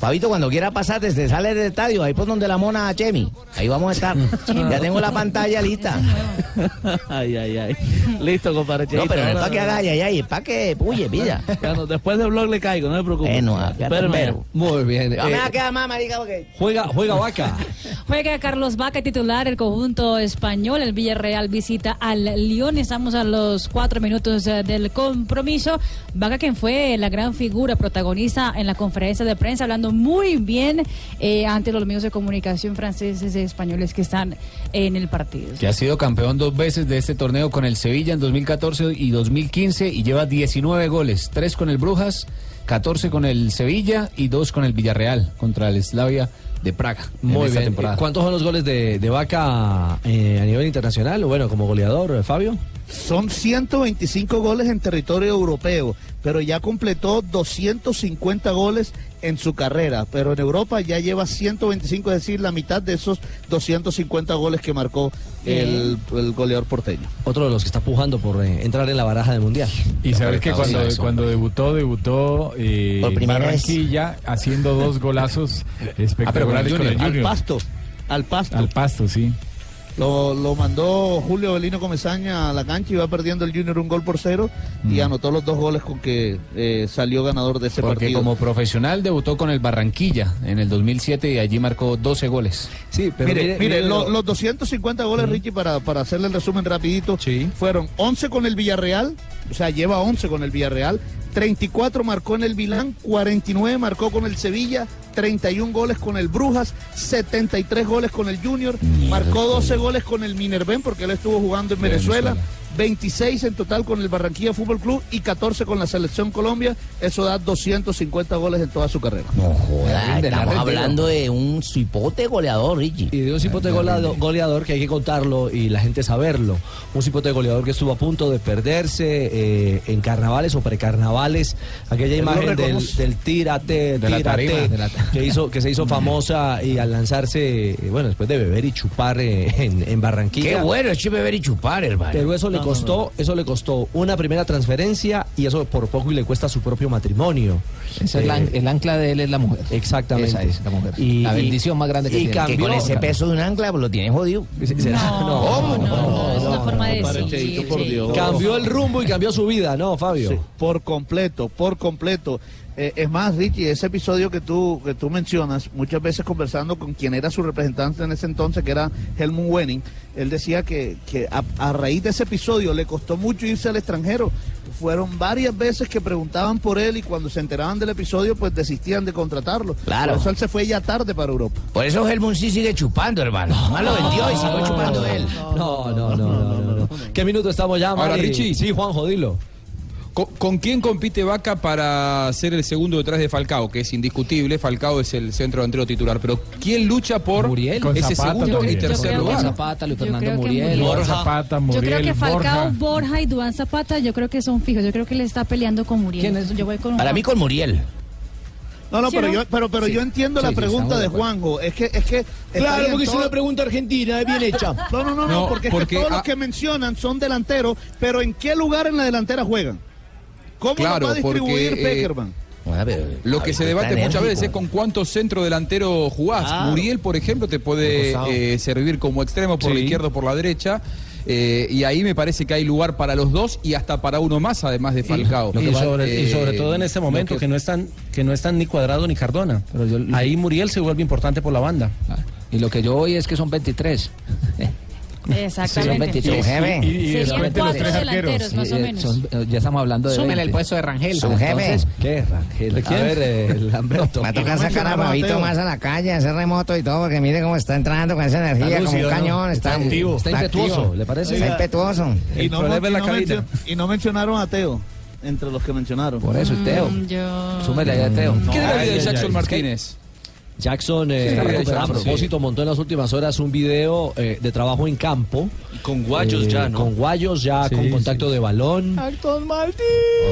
Fabito, cuando quiera pasarte, te sale del estadio, ahí por donde la mona Chemi. Ahí vamos a estar. ya tengo la pantalla lista. [laughs]
Ay, ay, ay. Listo, compadre.
No, pero no es para que haga ay, ay, ay, es para que puye, pilla.
Bueno, después del blog le caigo, no me preocupe.
Bueno, fíjate,
Espérame.
pero-
Muy bien.
No me
eh,
va a quedar más, marica, porque...
juega, juega Vaca. [laughs]
Juega Carlos Vaca titular, el conjunto español, el Villarreal visita al Lyon, estamos a los cuatro minutos eh, del compromiso. Vaca quien fue la gran figura protagonista en la conferencia de prensa, hablando muy bien eh, ante los medios de comunicación franceses y españoles que están en el partido.
Que ha sido campeón dos veces de este torneo con el Sevilla en 2014 y 2015 y lleva 19 goles, 3 con el Brujas, 14 con el Sevilla y 2 con el Villarreal contra el Slavia de Praga.
Muy bien.
temporada.
¿Cuántos son los goles de, de Vaca eh, a nivel internacional? Bueno, como goleador, eh, Fabio.
Son 125 goles en territorio europeo, pero ya completó 250 goles en su carrera. Pero en Europa ya lleva 125, es decir, la mitad de esos 250 goles que marcó el, el goleador porteño.
Otro de los que está pujando por eh, entrar en la baraja del Mundial.
Y sabes que cuando, cuando debutó, debutó eh,
Por
en
primera vez.
Barranquilla haciendo dos golazos
Ah,
espectaculares con el
Al
Junior.
pasto, al pasto.
Al pasto, sí.
Lo, lo mandó Julio Belino Comesaña a la cancha y va perdiendo el Junior un gol por cero
Mm.
y anotó los dos goles con que eh, salió ganador de ese
Porque
partido.
como profesional debutó con el Barranquilla en el 2007 y allí marcó 12 goles.
Sí,
mire, mire, lo- los 250 goles, Richie, para, para hacerle el resumen rapidito, fueron 11 con el Villarreal, o sea, lleva 11 con el Villarreal, 34 marcó en el Vilán, 49 marcó con el Sevilla, 31 goles con el Brujas, 73 goles con el Junior, marcó 12 goles con el Minerven porque él estuvo jugando en Venezuela. 26 en total con el Barranquilla Fútbol Club y 14 con la Selección Colombia. Eso da 250 goles en toda su carrera.
Joda,
Rinde, la
estamos hablando de un cipote goleador, Richie.
Y de un cipote goleador, goleador que hay que contarlo y la gente saberlo. Un cipote goleador que estuvo a punto de perderse eh, en carnavales o precarnavales. Aquella imagen del, del tírate,
De la
tírate,
tarima, de la
que, hizo, que se hizo famosa y al lanzarse, eh, bueno, después de beber y chupar eh, en, en Barranquilla.
Qué bueno, es beber y chupar, hermano.
Pero eso le
No, no,
costó, eso le costó una primera transferencia y eso por poco y le cuesta su propio matrimonio.
Ese es la- el ancla de él es la mujer.
Exactamente.
Esa es la mujer.
Y-
la
y-
bendición más grande que
y
tiene.
cambió-
Que con ese peso de un ancla pues, lo tiene jodido. [laughs]
No,
No, es una forma de decir.
Cambió el rumbo y cambió su vida, ¿no, Fabio?
Sí, por completo, por completo. Eh, es más, Richie, ese episodio que tú, que tú mencionas, muchas veces conversando con quien era su representante en ese entonces, que era Helmut Wenning, él decía que, que a, a raíz de ese episodio le costó mucho irse al extranjero. Fueron varias veces que preguntaban por él y cuando se enteraban del episodio, pues desistían de contratarlo.
Claro.
Por eso él se fue ya tarde para Europa.
Por eso Helmut sí sigue chupando, hermano. Más lo vendió y siguió chupando él.
No, no, no, no, no, no. ¿Qué minuto estamos ya,
Ahora,
Mari?
Richie.
Sí, Juan, jodilo.
¿Con, con quién compite Vaca para ser el segundo detrás de Falcao? Que es indiscutible, Falcao es el centro delantero titular, pero ¿quién lucha por
Muriel.
Con
ese
Zapata
segundo y tercer
que
lugar?
Zapata, Luis
Yo
Fernando Muriel.
Muriel.
Zapata,
Yo
Muriel,
creo que Falcao,
Borja.
Borja y Duan Zapata, yo creo que son fijos. Yo creo que le está peleando con Muriel.
¿Quién es?
Yo voy con
Para mí con Muriel.
No, no,
¿Sí
pero yo, pero, pero
Sí.
yo entiendo
Sí,
la pregunta
de.
Juanjo. Es que, es que. está bien, todo-
pregunta argentina, es bien hecha.
No, no, no, no,
No,
porque, es
porque
que todos
a-
los que mencionan son delanteros, pero ¿en qué lugar en la delantera juegan? ¿Cómo
Claro,
va a distribuir
porque, eh,
Peckerman?
Lo que se debate muchas veces es con cuántos centro delantero jugás. Muriel, por ejemplo, te puede eh, servir como extremo por la izquierda o por la derecha. eh, y ahí me parece que hay lugar para los dos y hasta para uno más, además de Falcao.
Y sobre, y sobre todo en este momento que, no están que no están ni Cuadrado ni Cardona.
Pero yo-
Ahí Muriel se vuelve importante por la banda.
Y lo que yo oí es que son 23. [laughs] Son
Exactamente.
23.
Su jefe.
Y,
Serían cuatro delanteros, más o menos.
son- ya estamos hablando de.
Súmele
20.
el puesto de Rangel.
Jefe.
Entonces, ¿qué Rangel?
¿De quién?
A ver, el [laughs] Lamberto.
Va a tocar sacar a Fabito
Teo.
más a la calle, hacer remoto y todo, porque mire cómo está entrando con esa energía,
Está
como un cañón. Está,
Está activo.
Está impetuoso. ¿le parece?
Está impetuoso.
Y no,
problema
y
es la
no
cabina.
mencio- y no mencionaron a Teo entre los que mencionaron.
Por eso, Teo.
Mm, yo...
Súmele ahí a Teo.
¿Qué de la vida de Jackson. Martínez?
Jackson eh, está recuperado. A propósito, montó en las últimas horas un video eh, de trabajo en campo.
Con guayos
eh,
ya, ¿no?
Con guayos ya,
Sí,
con
sí.
contacto de balón.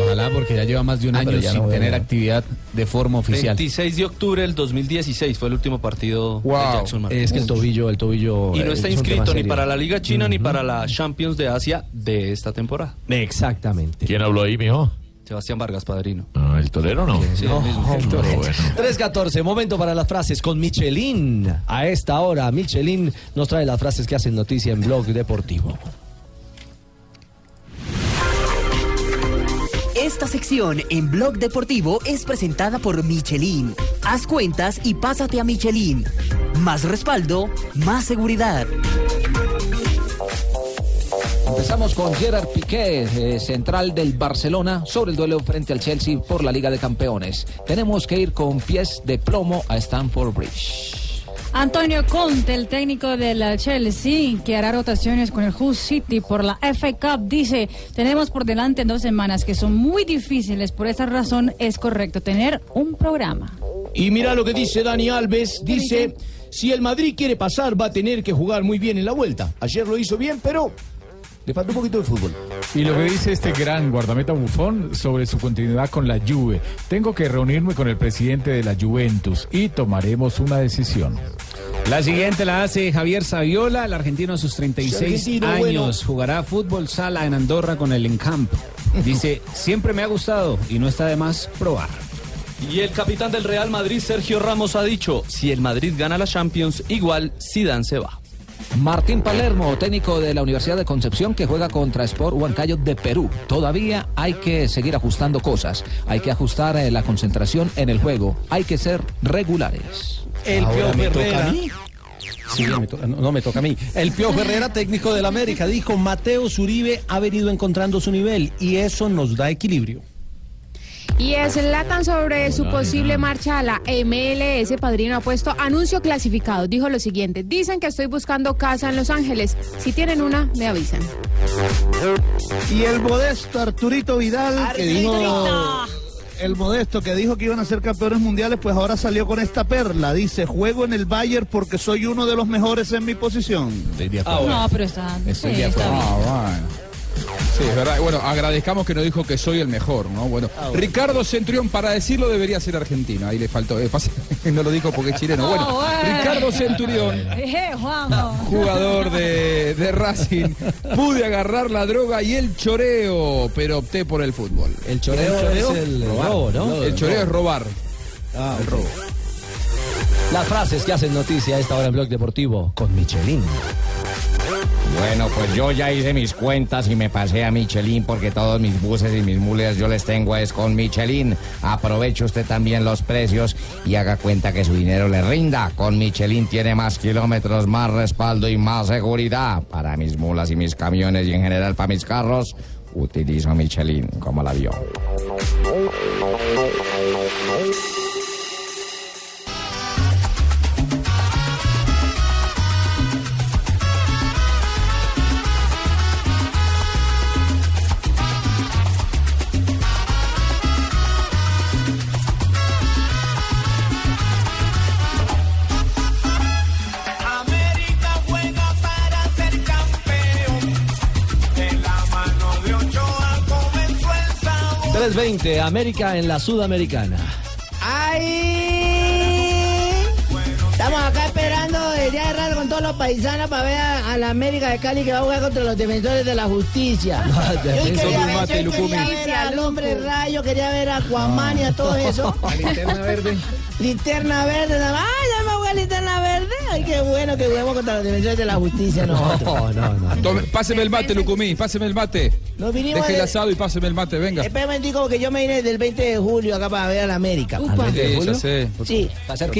Ojalá, porque ya lleva más de un
Ah,
año sin
no
tener actividad de forma oficial.
26 de octubre del 2016 fue el último partido
Wow.
de Jackson Martínez.
Es que el tobillo, el tobillo.
Y no
eh,
está inscrito ni para la Liga China ni para la Champions de Asia de esta temporada.
Exactamente.
¿Quién habló ahí, mijo?
Sebastián Vargas, padrino.
Ah, ¿El torero no?
Sí, el mismo.
Pero bueno.
3.14, momento para las frases con Michelin. A esta hora, Michelin nos trae las frases que hacen noticia en Blog Deportivo.
Esta sección en Blog Deportivo es presentada por Michelin. Haz cuentas y pásate a Michelin. Más respaldo, más seguridad.
Empezamos con Gerard Piqué, eh, central del Barcelona, sobre el duelo frente al Chelsea por la Liga de Campeones. Tenemos que ir con pies de plomo a Stamford Bridge.
Antonio Conte, el técnico del Chelsea, que hará rotaciones con el Hull City por la FA Cup, dice, tenemos por delante dos semanas que son muy difíciles, por esa razón es correcto tener un programa.
Y mira lo que dice Dani Alves, dice, si el Madrid quiere pasar va a tener que jugar muy bien en la vuelta. Ayer lo hizo bien, pero le falta un poquito de fútbol.
Y lo que dice este gran guardameta bufón sobre su continuidad con la Juve. Tengo que reunirme con el presidente de la Juventus y tomaremos una decisión.
La siguiente la hace Javier Saviola, el argentino a sus 36
Argentino,
años.
bueno.
Jugará fútbol sala en Andorra con el Encamp. Dice, siempre me ha gustado y no está de más probar.
Y el capitán del Real Madrid, Sergio Ramos, ha dicho, si el Madrid gana la Champions, igual Zidane se va.
Martín Palermo, técnico de la Universidad de Concepción que juega contra Sport Huancayo de Perú. Todavía hay que seguir ajustando cosas. Hay que ajustar eh, la concentración en el juego. Hay que ser regulares.
El
Ahora
Piojo
me toca
Herrera.
a mí.
Sí, me to- no, no me toca a mí. El Piojo Herrera, técnico del América, dijo, Mateo Zuribe ha venido encontrando su nivel y eso nos da equilibrio.
Y Zlatan sobre su posible marcha a la MLS, Padrino ha puesto anuncio clasificado. Dijo lo siguiente, dicen que estoy buscando casa en Los Ángeles. Si tienen una, me avisan.
Y el modesto Arturito Vidal, que dijo.
Arturito.
El modesto que dijo que iban a ser campeones mundiales, pues ahora salió con esta perla. Dice: Juego en el Bayern porque soy uno de los mejores en mi posición.
No, pero está. sí, está bien.
Ah, Sí, es verdad. Bueno, agradezcamos que nos dijo que soy el mejor, ¿no? Bueno, Ricardo Centurión, para decirlo, debería ser argentino. Ahí le faltó. eh, pasa- [laughs] no lo dijo porque es chileno. Bueno,
Oh, bueno.
Ricardo Centurión, [laughs]
Eh, Juanjo.
jugador de, de Racing, pude agarrar la droga y el choreo, pero opté por el fútbol.
El choreo es el robo, ¿no?
El choreo es robar.
Ah, el robo. Las frases que hacen noticia a esta hora en Blog Deportivo con Michelin.
Bueno, pues yo ya hice mis cuentas y me pasé a Michelin porque todos mis buses y mis mules yo les tengo es con Michelin. Aproveche usted también los precios y haga cuenta que su dinero le rinda. Con Michelin tiene más kilómetros, más respaldo y más seguridad. Para mis mulas y mis camiones y en general para mis carros, utilizo Michelin como la vio.
320, América en la Sudamericana.
¡Ay! Estamos acá esperando desde ya de rato con todos los paisanos para ver a, a la América de Cali que va a jugar contra los defensores de la justicia. [laughs] Yo quería, ver,
Lumate,
yo quería
Lucumi.
ver al hombre rayo, quería ver a Aquaman y a todo eso. [laughs]
linterna verde.
Linterna verde. ¡Ay, ¡Ay, qué bueno que juguemos contra los defensores de la justicia nosotros!
no, no.
Tome- páseme el mate, Lucumí, páseme el mate.
Nos vinimos
Deje el
de-
asado y páseme el mate, venga.
Espera un momentico, que yo me vine del 20 de julio acá para ver a la América.
Sí, ya sé.
Sí.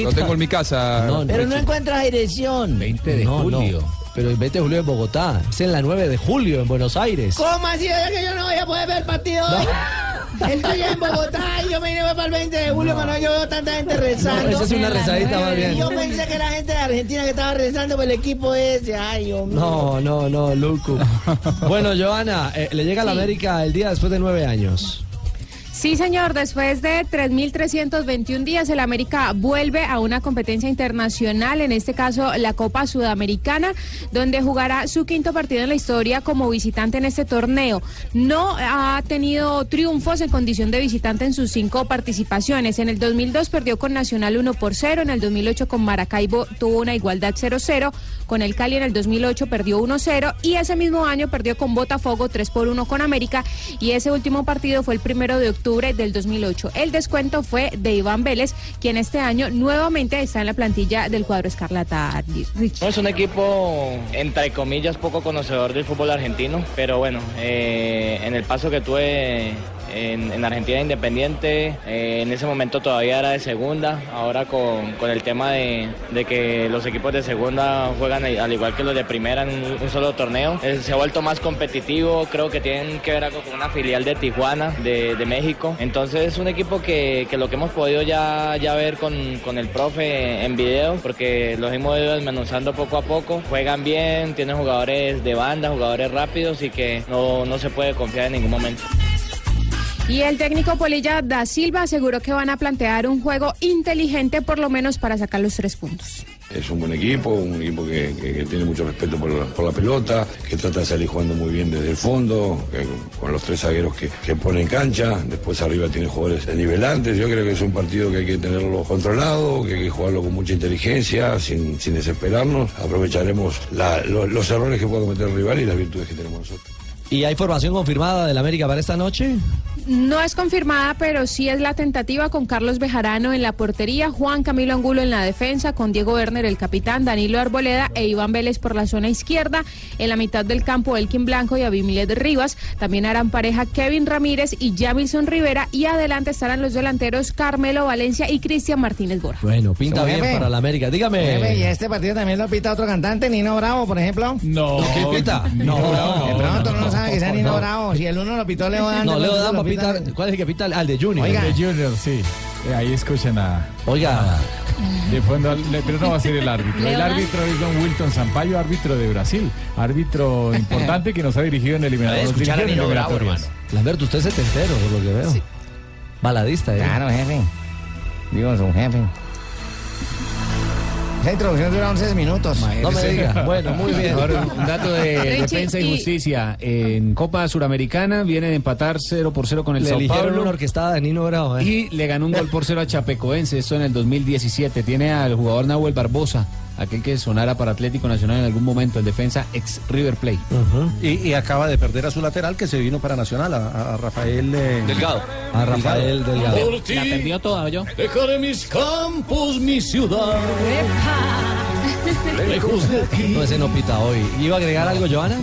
Lo tengo en mi casa.
Pero no encuentras dirección.
20 de julio. Pero el 20 de julio en Bogotá. Es en la 9 de julio en Buenos Aires.
¿Cómo así? ¿Es que yo no voy a poder ver el partido hoy? [laughs] Estoy en Bogotá y yo me vine para el 20 de julio cuando yo veo tanta gente rezando.
No, esa es una rezadita más bien.
Yo pensé que era gente de Argentina que estaba rezando por el equipo ese. Ay, Dios mío.
No, no, no, Lucu. [laughs] Bueno, Joana, eh, le llega a la
Sí.
América el día después de nueve años.
Sí, señor, después de 3.321 días, el América vuelve a una competencia internacional, en este caso la Copa Sudamericana, donde jugará su quinto partido en la historia como visitante en este torneo. No ha tenido triunfos en condición de visitante en sus cinco participaciones. En el 2002 perdió con Nacional 1 por 0, en el 2008 con Maracaibo tuvo una igualdad 0-0, con el Cali en el 2008 perdió 1-0 y ese mismo año perdió con Botafogo 3 por 1 con América y ese último partido fue el primero de octubre del 2008. El descuento fue de Iván Vélez, quien este año nuevamente está en la plantilla del cuadro Escarlata.
Es un equipo, entre comillas, poco conocedor del fútbol argentino, pero bueno, eh, en el paso que tuve en, en Argentina Independiente, eh, en ese momento todavía era de segunda, ahora con, con el tema de, de que los equipos de segunda juegan al igual que los de primera en un, un solo torneo, eh, se ha vuelto más competitivo, creo que tienen que ver algo con una filial de Tijuana, de, de México, entonces es un equipo que, que lo que hemos podido ya, ya ver con, con el profe en video, porque los hemos ido desmenuzando poco a poco, juegan bien, tienen jugadores de banda, jugadores rápidos y que no, no se puede confiar en ningún momento.
Y el técnico Polilla da Silva aseguró que van a plantear un juego inteligente por lo menos para sacar los tres puntos.
Es un buen equipo, un equipo que, que- que tiene mucho respeto por la, por la pelota, que trata de salir jugando muy bien desde el fondo, que- con los tres zagueros que, que pone en cancha. Después arriba tiene jugadores de nivel antes. Yo creo que es un partido que hay que tenerlo controlado, que hay que jugarlo con mucha inteligencia, sin, sin desesperarnos. Aprovecharemos la- lo- los errores que puede cometer el rival y las virtudes que tenemos nosotros.
¿Y hay formación confirmada del América para esta noche?
No es confirmada, pero sí es la tentativa con Carlos Bejarano en la portería, Juan Camilo Angulo en la defensa, con Diego Werner el capitán, Danilo Arboleda e Iván Vélez por la zona izquierda. En la mitad del campo, Elkin Blanco y Abimilet Rivas. También harán pareja Kevin Ramírez y Jamilson Rivera. Y adelante estarán los delanteros Carmelo Valencia y Cristian Martínez Bora.
Bueno, pinta bien
Jefe.
para la América. Dígame.
Jefe, ¿Y este partido también lo pita otro cantante, Nino Bravo, por ejemplo?
No.
¿Qué pita? No,
De pronto no,
no,
sabe que sea
no,
Nino
no.
Bravo. Si el uno lo pitó Leo Dan.
No, Leo Dan
lo
¿Cuál es el pita? Al de Junior.
Oiga.
De Junior, sí. Eh, Ahí escuchan a.
Oiga.
De fondo, pero no va a ser el árbitro. El árbitro es don Wilton Sampaio, árbitro de Brasil. Árbitro [laughs] importante que nos ha dirigido en eliminatorias.
Escuchar a Nino Bravo,
eliminatorias.
Lamberto, usted es setentero, por lo que veo. Baladista, ¿eh?
Claro, jefe. Digo, su jefe.
Esa introducción dura 11 minutos.
No me diga. [laughs] Bueno, muy bien.
Ahora, un dato de defensa y justicia. En Copa Suramericana viene de empatar 0 por 0 con el
Le
Sao Paulo.
una orquestada de Nino Bravo, ¿eh?
Y le ganó un gol por cero a Chapecoense, esto en el 2017. Tiene al jugador Nahuel Barbosa, aquel que sonara para Atlético Nacional en algún momento, el defensa ex River Plate.
Y, y acaba de perder a su lateral que se vino para Nacional, a, a Rafael eh,
Delgado.
A Rafael Delgado.
Por ti,
La perdió toda, yo.
dejaré mis campos, mi ciudad. Lejos de ti.
No, ese no pita hoy. ¿Iba a agregar algo, Joana?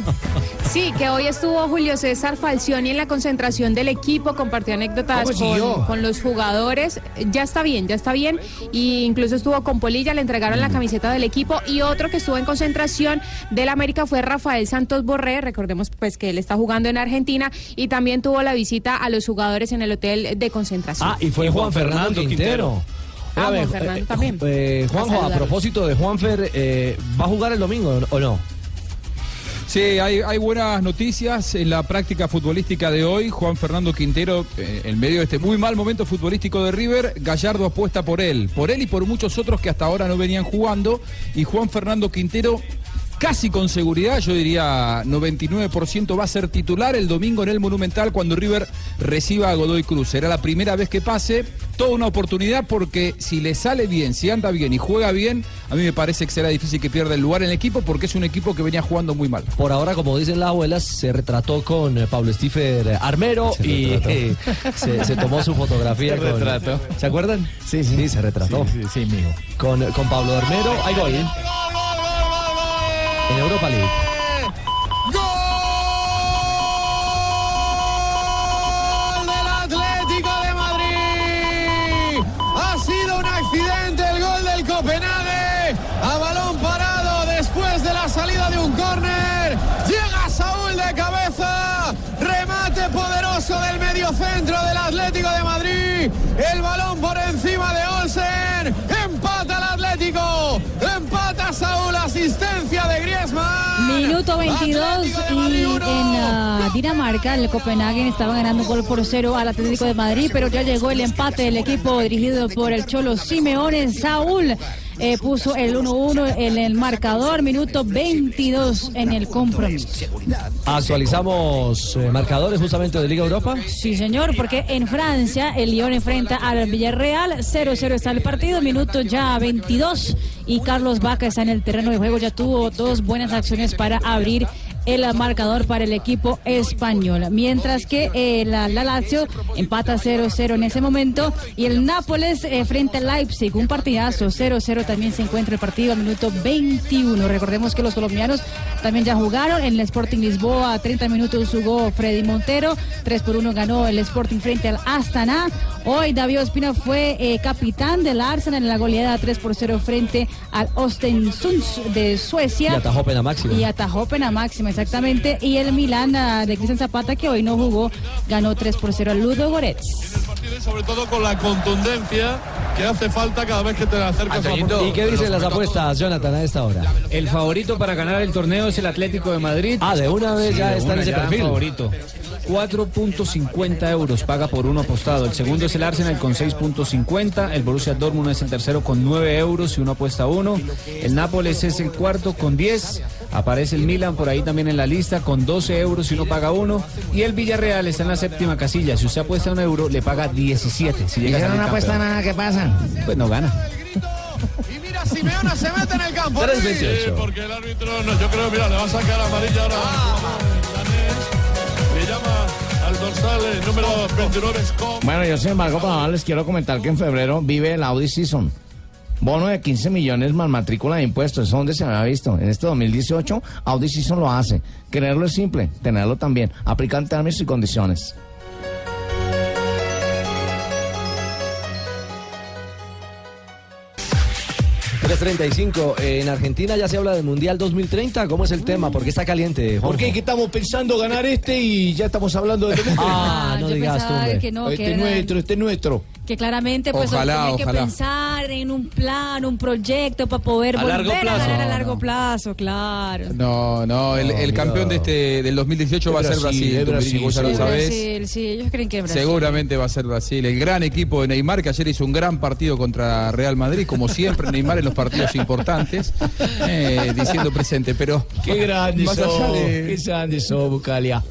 Sí, que hoy estuvo Julio César Falcioni en la concentración del equipo, compartió anécdotas con, con los jugadores. Ya está bien, ya está bien. Y incluso estuvo con Polilla, le entregaron la camiseta del equipo. Y otro que estuvo en concentración del América fue Rafael Santos Borré. Recordemos pues que él está jugando en Argentina. Y también tuvo la visita a los jugadores en el hotel de concentración.
Ah, y fue Juan, Fernando, Quintero.
Ah,
ver,
Juan Fernando
eh,
también.
eh, Juanjo, a propósito de Juanfer, eh, ¿va a jugar el domingo o no?
Sí, hay, hay buenas noticias en la práctica futbolística de hoy. Juan Fernando Quintero, eh, en medio de este muy mal momento futbolístico de River, Gallardo apuesta por él, por él y por muchos otros que hasta ahora no venían jugando. Y Juan Fernando Quintero, casi con seguridad, yo diría 99%, va a ser titular el domingo en el Monumental cuando River reciba a Godoy Cruz. Será la primera vez que pase, toda una oportunidad porque si le sale bien, si anda bien y juega bien, a mí me parece que será difícil que pierda el lugar en el equipo porque es un equipo que venía jugando muy mal.
Por ahora, como dicen las abuelas, se retrató con eh, Pablo Stiffer Armero
Se
y eh, se, se tomó su fotografía. [laughs]
Se
con-
retrató.
¿Se acuerdan? Sí, sí. se retrató.
Sí, sí, mijo.
Con, con Pablo Armero. Hay gol. En Europa League.
En ah, Dinamarca el Copenhagen estaba ganando un gol por cero al Atlético de Madrid, pero ya llegó el empate del equipo dirigido por el Cholo Simeone. Saúl eh, puso el 1-1 en el marcador, minuto 22 en el compromiso.
Actualizamos eh, marcadores justamente de Liga Europa.
Sí, señor, porque en Francia el Lyon enfrenta al Villarreal, 0-0 está el partido, minuto ya 22 y Carlos Vaca está en el terreno de juego, ya tuvo dos buenas acciones para abrir el marcador para el equipo español. Mientras que eh, la, la Lazio empata 0-0 en ese momento y el Nápoles eh, frente al Leipzig, un partidazo 0-0 también se encuentra el partido a minuto 21. Recordemos que los colombianos también ya jugaron en el Sporting Lisboa, a 30 minutos jugó Freddy Montero, 3 por 1 ganó el Sporting frente al Astana. Hoy David Ospina fue eh, capitán del Arsenal en la goleada 3 por 0 frente al Ostensunds de Suecia.
Y atajó pena máxima.
Y atajó pena máxima, exactamente. Y el Milan ah, de Cristian Zapata, que hoy no jugó, ganó 3 por 0 al Ludo Goretz.
y sobre todo con la contundencia que hace falta cada vez que te acercas a
¿Y qué dicen las apuestas, Jonathan, a esta hora?
El favorito para ganar el torneo es el Atlético de Madrid.
Ah, de una vez ya está en ese perfil.
favorito. 4.50 euros paga por uno apostado. El segundo es el Arsenal con 6.50. El Borussia Dortmund es el tercero con 9 euros si uno apuesta uno. El Nápoles es el cuarto con 10. Aparece el Milan por ahí también en la lista con 12 euros si uno paga uno. Y el Villarreal está en la séptima casilla. Si usted apuesta un euro, le paga 17. Si
Y
llega a
si no apuesta nada, ¿qué pasa?
Pues no gana.
Y mira, Simeone se mete en el campo.
3.28.
Sí, porque el árbitro, no, yo creo, mira, le va a sacar amarilla ahora. llama al dorsal eh, número 29 Scott.
Bueno, yo sin embargo, para les quiero comentar que en febrero vive el Audi Season. Bono de 15 millones más matrícula de impuestos. ¿Eso dónde se había visto? En este 2018, Audi Season lo hace. Quererlo es simple, tenerlo también. Aplican términos y condiciones.
$3.35. En Argentina ya se habla del Mundial 2030. ¿Cómo es el tema? ¿Por qué está caliente?
¿Por qué?
Juanjo?
Que estamos pensando ganar este y ya estamos hablando de
Ah, no
yo
digas tú,
que no, que
este es nuestro, este es nuestro.
Que claramente pues
Ojalá,
tenía que
ojalá.
pensar en un plan, un proyecto para poder
A
volver
largo
a
plazo.
ganar a
No,
largo plazo, claro.
No, no, el, el campeón de este del 2018 va a ser Brasil,
es
tú,
Brasil,
vos ya lo
Sí,
sabés.
Brasil, sí, ellos creen que es Brasil.
Seguramente va a ser Brasil. El gran equipo de Neymar, que ayer hizo un gran partido contra Real Madrid, como siempre, Neymar en los partidos importantes, eh, diciendo presente. Pero
Qué grande
más allá
sos,
de-
qué grande sos, Bucalia.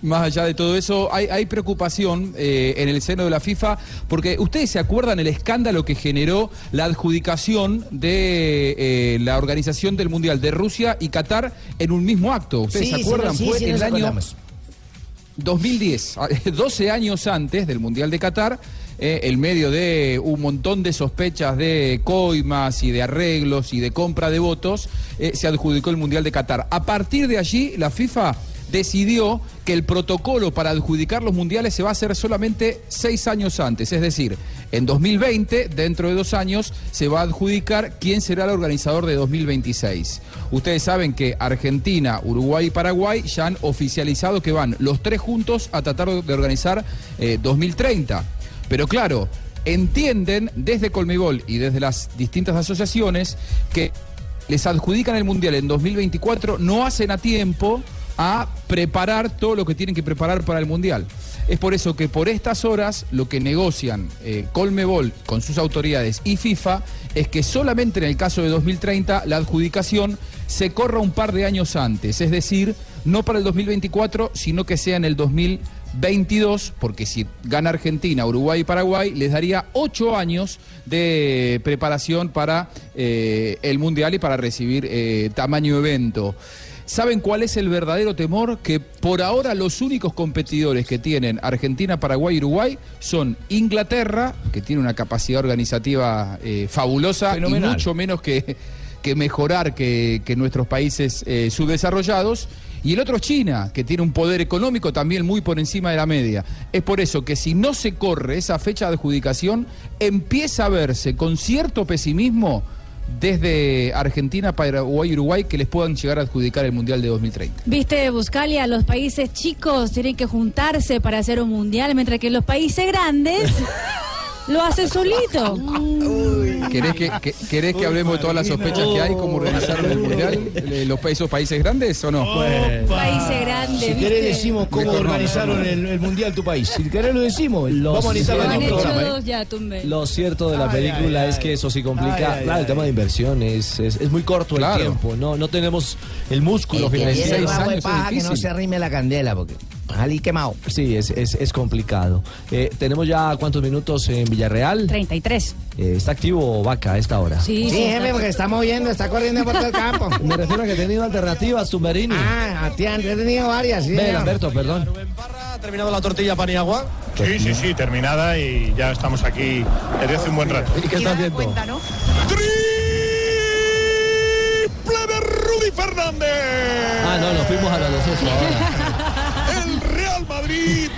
Más allá de todo eso, hay, hay preocupación eh, en el seno de la FIFA, porque ustedes se acuerdan el escándalo que generó la adjudicación de eh, la organización del Mundial de Rusia y Qatar en un mismo acto. ¿Ustedes
Sí,
se
sí,
acuerdan?
sí,
Fue
sí,
en
nos
el año
acordamos.
2010, 12 [laughs] años antes del Mundial de Qatar, eh, en medio de un montón de sospechas de coimas y de arreglos y de compra de votos, eh, se adjudicó el Mundial de Qatar. A partir de allí, la FIFA decidió que el protocolo para adjudicar los mundiales se va a hacer solamente seis años antes, es decir, en 2020, dentro de dos años, se va a adjudicar quién será el organizador de 2026. Ustedes saben que Argentina, Uruguay y Paraguay ya han oficializado que van los tres juntos a tratar de organizar eh, 2030. Pero claro, entienden desde Colmebol y desde las distintas asociaciones que les adjudican el Mundial en 2024, no hacen a tiempo a preparar todo lo que tienen que preparar para el Mundial. Es por eso que por estas horas lo que negocian eh, Colmebol con sus autoridades y FIFA es que solamente en el caso de 2030 la adjudicación se corra un par de años antes, es decir, no para el 2024, sino que sea en el 2022, porque si gana Argentina, Uruguay y Paraguay, les daría ocho años de preparación para eh, el Mundial y para recibir eh, tamaño evento. ¿Saben cuál es el verdadero temor? Que por ahora los únicos competidores que tienen Argentina, Paraguay y Uruguay son Inglaterra, que tiene una capacidad organizativa eh, fabulosa
Fenomenal.
y mucho menos que, que mejorar que, que nuestros países eh, subdesarrollados. Y el otro es China, que tiene un poder económico también muy por encima de la media. Es por eso que si no se corre esa fecha de adjudicación, empieza a verse con cierto pesimismo desde Argentina, Paraguay y Uruguay que les puedan llegar a adjudicar el Mundial de 2030.
Viste, Buscalia, los países chicos tienen que juntarse para hacer un mundial, mientras que los países grandes [laughs] lo hacen solito. [laughs]
¿Querés que, que- querés que hablemos de todas las sospechas que hay como organizaron el Mundial? eh, los, esos países grandes o no?
Países grandes,
Si querés decimos cómo
Mejor
organizaron
no.
el, el mundial tu país. Si querés lo decimos. Vamos a necesitar
Lo.
Lo cierto de la película es que eso sí complica.
Ay, ay,
claro, el
ay.
tema de inversión es, es, es muy corto
Claro.
el tiempo. No, no tenemos el músculo
El que
años
paja que no se arrime la candela porque salí quemado.
Sí, es, es, es complicado. Eh, tenemos ya cuántos minutos en Villarreal.
33.
Eh, ¿Está activo Vaca a esta hora?
Sí,
Sí,
sí.
jefe, porque está moviendo, está corriendo por todo el campo. [laughs]
Me refiero a que he tenido alternativas, Tumberini.
Ah, han tenido varias, sí.
Ven. Alberto, perdón.
¿Ha terminado la tortilla paniagua? Sí, sí, sí, terminada y ya estamos aquí desde hace un buen rato.
¿Y qué estás viendo?
Triple de Rudy Fernández.
Ah, no, nos fuimos a la dos
El Real Madrid.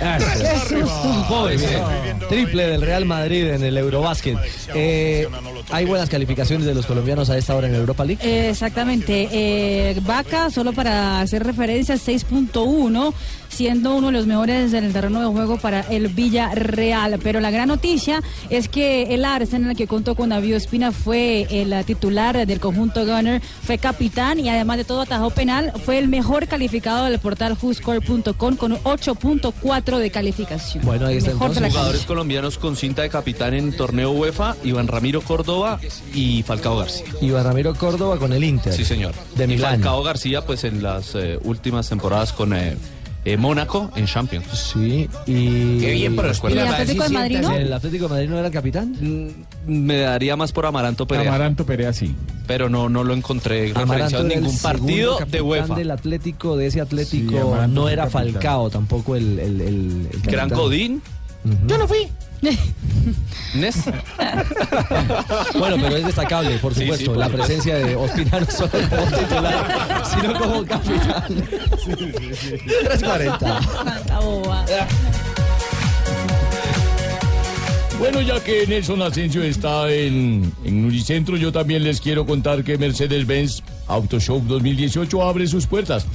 bien. Triple del Real Madrid en el Eurobásquet. Eh, ¿Hay buenas calificaciones de los colombianos a esta hora en Europa League?
Eh, Exactamente. Eh, Vaca, solo para hacer referencia, 6.1, siendo uno de los mejores en el terreno de juego para el Villarreal. Pero la gran noticia es que el Arsenal, que contó con David Espina, fue el titular del conjunto Gunner, fue capitán y además de todo atajó penal, fue el mejor calificado del portal WhoScore.com con un 8.4 de calificación.
Bueno, ahí
El
está
mejor de la
entonces.
Jugadores colombianos con cinta de capitán en torneo UEFA, Iván Ramiro Córdoba y Falcao García.
Iván Ramiro Córdoba con el Inter.
Sí, señor.
De
y
Milán.
Falcao García, pues en las eh, últimas temporadas con, eh, eh, Mónaco en Champions.
Sí, y...
Qué bien prospera.
¿Y el Atlético de Madrid no?
¿El Atlético de Madrid no era el capitán?
Me daría más por Amaranto Perea.
Amaranto Perea sí.
Pero no, no lo encontré referenciado en ningún partido de
capitán
UEFA.
del Atlético, de ese Atlético, no era
capitán.
Falcao tampoco el, el, el- el
Gran. Godín.
Yo no fui. [laughs]
Nes.
Bueno, pero es destacable, por
Sí, sí,
supuesto,
por
la
supuesto.
presencia de Ospina no solo como titular, sino como capitán. 340.
Tanta boba.
Bueno, ya que Nelson Asensio está en, en Unicentro, yo también les quiero contar que Mercedes-Benz Auto Show 2018 abre sus puertas.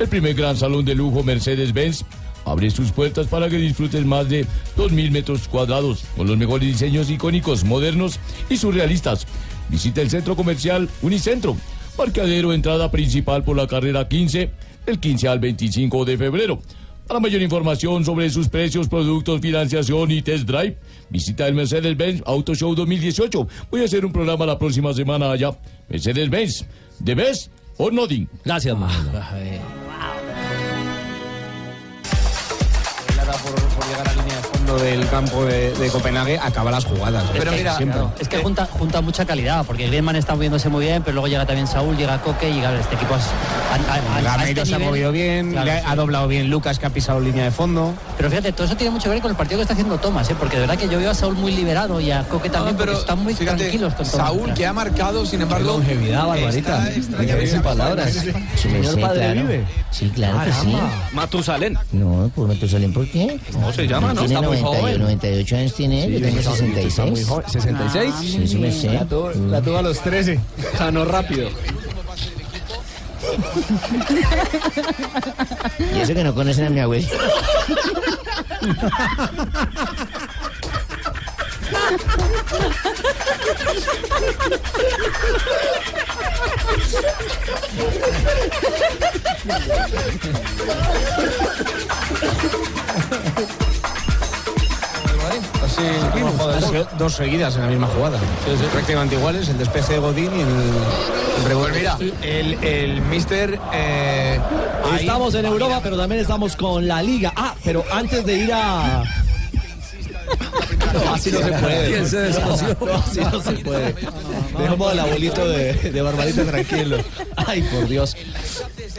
El primer gran salón de lujo Mercedes-Benz abre sus puertas para que disfrutes más de 2.000 metros cuadrados con los mejores diseños icónicos, modernos y surrealistas. Visita el centro comercial Unicentro, parqueadero entrada principal por la carrera 15, el 15 al 25 de febrero. Para mayor información sobre sus precios, productos, financiación y test drive, visita el Mercedes-Benz Auto Show 2018. Voy a hacer un programa la próxima semana allá. Mercedes-Benz, The Best or Nothing.
Gracias, Manolo.
Del campo de, de Copenhague, acaba las jugadas. ¿eh?
Pero mira,
Siempre.
es que junta, junta mucha calidad, porque Griezmann está moviéndose muy bien, pero luego llega también Saúl, llega Coque y llega este equipo. es- a- a- a- a
Gameiro
este
se ha movido bien,
Claro,
le ha,
sí.
ha doblado bien Lucas, que ha pisado línea de fondo.
Pero fíjate, todo eso tiene mucho que ver con el partido que está haciendo Thomas, ¿eh? porque de verdad que yo veo a Saúl muy liberado y a Coque también,
pero
porque están muy
fíjate,
tranquilos con.
Saúl que ha marcado, sin embargo.
longevidad, Barbarita. Sin palabras. Señor Padre Vive.
Sí, claro que sí.
Matusalén.
No, por Matusalén, ¿por qué?
No, se llama, ¿no? Está muy
90,
joven.
98 años tiene él, yo tengo
está- está
66.
muy joven. ¿66?
Sí, eso me sé.
La tuvo a los 13. Ganó rápido. [laughs]
Y eso que no conocen a mi abuelo. [laughs]
Así, dos, dos seguidas en la misma jugada. Prácticamente iguales, el despeje de Godín y el, el rebote.
Pues mira, el, el mister. eh, ahí-
Estamos en Europa, pero también estamos con la Liga. Ah, pero antes de ir a... [laughs] No, así no se puede.
¿Quién se?
No, así no se puede. Dejamos al abuelito de, de Barbarita tranquilo. Ay, por Dios.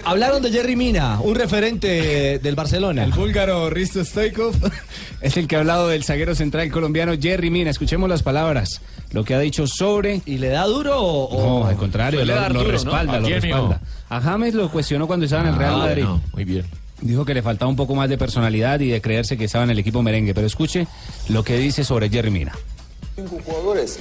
Hablaron de Jerry Mina, un referente del Barcelona.
El búlgaro Risto Stoikov [laughs] es el que ha hablado del zaguero central colombiano Jerry Mina. Escuchemos las palabras, lo que ha dicho sobre...
¿Y le da duro o...?
No, al contrario, lo,
dar
lo respalda,
¿A
lo respalda. A James lo cuestionó cuando estaba en el Real
Ah,
Madrid.
muy bien.
Dijo que le faltaba un poco más de personalidad y de creerse que estaba en el equipo merengue. Pero escuche lo que dice sobre Jerry Mina.
cinco jugadores.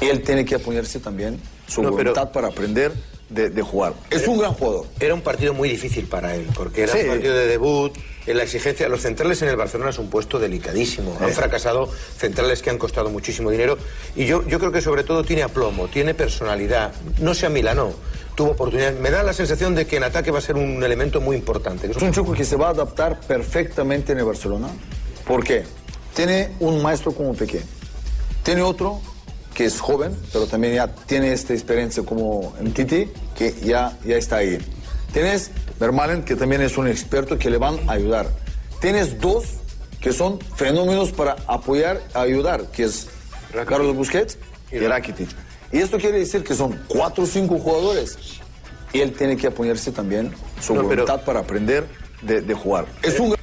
Y él tiene que apoyarse también su
No, pero-
voluntad para aprender de, de jugar. Es un gran jugador.
Era un partido muy difícil para él, porque era
Sí.
un partido de debut. En la exigencia, los centrales en el Barcelona es un puesto delicadísimo. Han
Eh.
fracasado centrales que han costado muchísimo dinero. Y yo, yo creo que sobre todo tiene aplomo, tiene personalidad. No se amilanó, tuvo oportunidad. Me da la sensación de que en ataque va a ser un elemento muy importante.
Es un chico que se va a adaptar perfectamente en el Barcelona. ¿Por qué? Tiene un maestro como Piqué. Tiene otro que es joven, pero también ya tiene esta experiencia como en Titi, que ya, ya está ahí. Tienes Vermaelen, que también es un experto que le van a ayudar. Tienes dos que son fenómenos para apoyar, ayudar, que es Carlos Busquets y Rakitic. Y esto quiere decir que son cuatro o cinco jugadores. Y él tiene que apoyarse también su
No, pero-
voluntad para aprender de, de jugar. Es un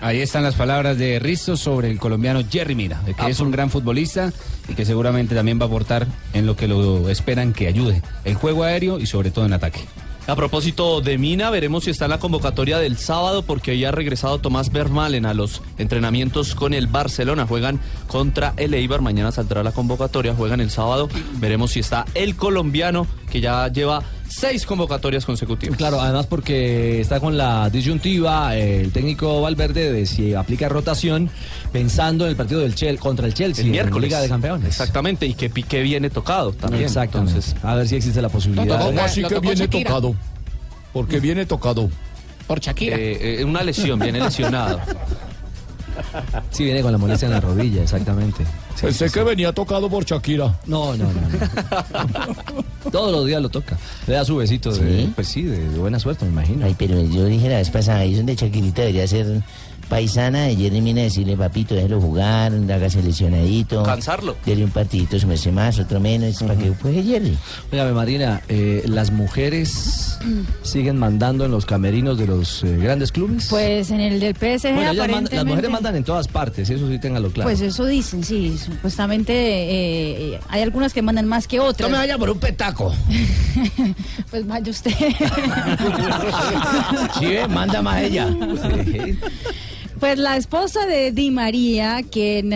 Ahí están las palabras de Risto sobre el colombiano Jerry Mina, que es un gran futbolista y que seguramente también va a aportar en lo que lo esperan que ayude, el juego aéreo y sobre todo en ataque.
A propósito de Mina, veremos si está en la convocatoria del sábado porque ahí ha regresado Tomás Vermalen a los entrenamientos con el Barcelona. Juegan contra el Eibar, mañana saldrá la convocatoria, juegan el sábado. Veremos si está el colombiano que ya lleva seis convocatorias consecutivas.
Claro, además porque está con la disyuntiva eh, el técnico Valverde de si aplica rotación pensando en el partido del Chel contra el Chelsea
El
en
miércoles.
Liga de Campeones.
Exactamente, y que Piqué viene tocado también.
Exacto.
Entonces,
a ver si existe la posibilidad.
¿Cómo así que viene tocado? Porque viene tocado.
Por Shakira.
eh, eh, una lesión, viene lesionado. [laughs]
Sí, viene con la molestia en la rodilla, exactamente. Sí,
Pensé
sí,
que venía tocado por Shakira.
No, no, no. Todos los días lo toca. Le da su besito de,
¿Sí?
pues sí, de, de buena suerte, me imagino.
Ay, pero yo dije la vez pasada, ahí donde Chaquirita debería ser paisana, ayer termina de decirle, papito, déjelo jugar, hágase lesionadito.
Cansarlo.
Dele un partidito, se me hace más, otro menos, para que juegue Jerry.
Óigame, Marina, eh, ¿las mujeres [clears throat] siguen mandando en los camerinos de los eh, grandes clubes?
Pues en el del PSG
Bueno, ellas mandan- las mujeres mandan en todas partes, eso sí téngalo claro.
Pues eso dicen, sí. Supuestamente eh, hay algunas que mandan más que otras.
No me vaya por un petaco. [laughs]
Pues vaya usted. [laughs]
Sí, manda más ella. [laughs]
Pues la esposa de Di María, quien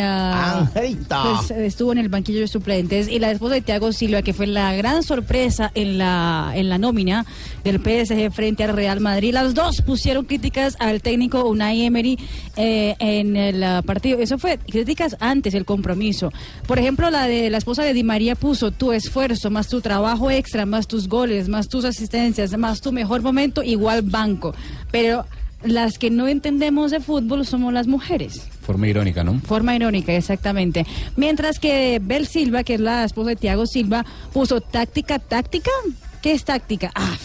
pues, estuvo en el banquillo de suplentes, y la esposa de Thiago Silva, que fue la gran sorpresa en la, en la nómina del PSG frente al Real Madrid. Las dos pusieron críticas al técnico Unai Emery eh, en el ah, partido. Eso fue críticas antes del compromiso. Por ejemplo, la de la esposa de Di María puso tu esfuerzo, más tu trabajo extra, más tus goles, más tus asistencias, más tu mejor momento, igual banco. Pero las que no entendemos de fútbol somos las mujeres.
Forma irónica, ¿no?
Forma irónica, exactamente. Mientras que Bel Silva, que es la esposa de Tiago Silva, puso táctica, táctica. ¿Qué es táctica? Ah,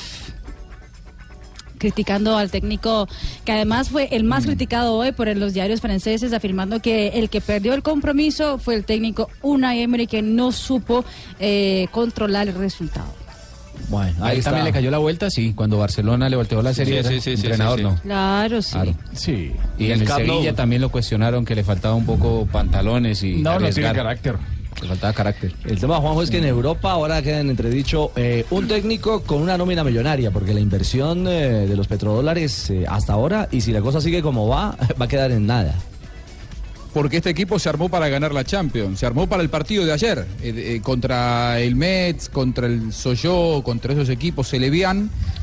criticando al técnico que además fue el más criticado hoy por los diarios franceses afirmando que el que perdió el compromiso fue el técnico Unai Emery que no supo eh, controlar el resultado.
Bueno,
Ahí también le cayó la vuelta, sí, cuando Barcelona le volteó la serie,
Sí,
era
sí, sí, sí,
entrenador
sí, sí.
no.
Claro, sí.
Claro.
Sí.
Y
Y
en
el.
Sevilla también lo cuestionaron que le faltaba un poco pantalones y
No, no tiene carácter.
Le faltaba carácter.
El tema, Juanjo, es que en Europa ahora queda en entredicho eh, un técnico con una nómina millonaria, porque la inversión eh, de los petrodólares eh, hasta ahora, y si la cosa sigue como va, [laughs] va a quedar en nada.
Porque este equipo se armó para ganar la Champions, se armó para el partido de ayer, eh, eh, contra el Mets, contra el Soyo, contra esos equipos, se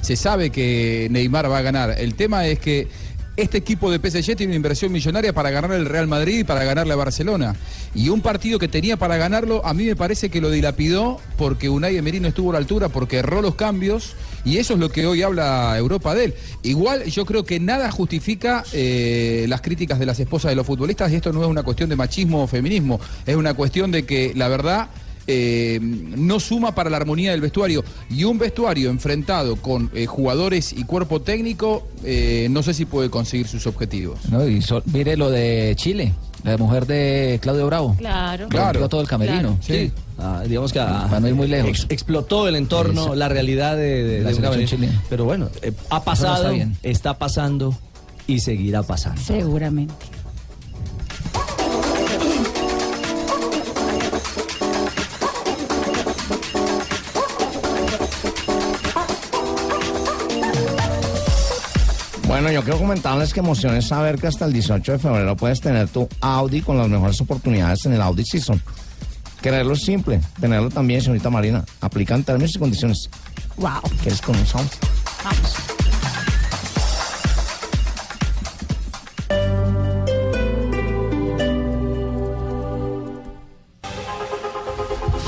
se sabe que Neymar va a ganar. El tema es que este equipo de PSG tiene una inversión millonaria para ganar el Real Madrid y para ganarle a Barcelona. Y un partido que tenía para ganarlo, a mí me parece que lo dilapidó porque Unai Emery no estuvo a la altura, porque erró los cambios y eso es lo que hoy habla Europa de él. Igual yo creo que nada justifica eh, las críticas de las esposas de los futbolistas y esto no es una cuestión de machismo o feminismo, es una cuestión de que la verdad eh, no suma para la armonía del vestuario. Y un vestuario enfrentado con eh, jugadores y cuerpo técnico, eh, no sé si puede conseguir sus objetivos.
No, y so- mire lo de Chile, la mujer de Claudio Bravo.
Claro.
Rompió todo el camerino.
Sí. Ah, digamos que ah,
Para no ir muy lejos.
ex- explotó el entorno, la realidad de, de-
La
de
selección chilena.
Pero bueno, eh, ha
no
pasado,
está bien.
está pasando y seguirá pasando.
Seguramente.
Bueno, yo quiero comentarles que emoción es saber que hasta el 18 de febrero puedes tener tu Audi con las mejores oportunidades en el Audi Season. Quererlo es simple, tenerlo también, señorita Marina. Aplican términos y condiciones.
Wow.
¿Quieres con un sound?
Vamos.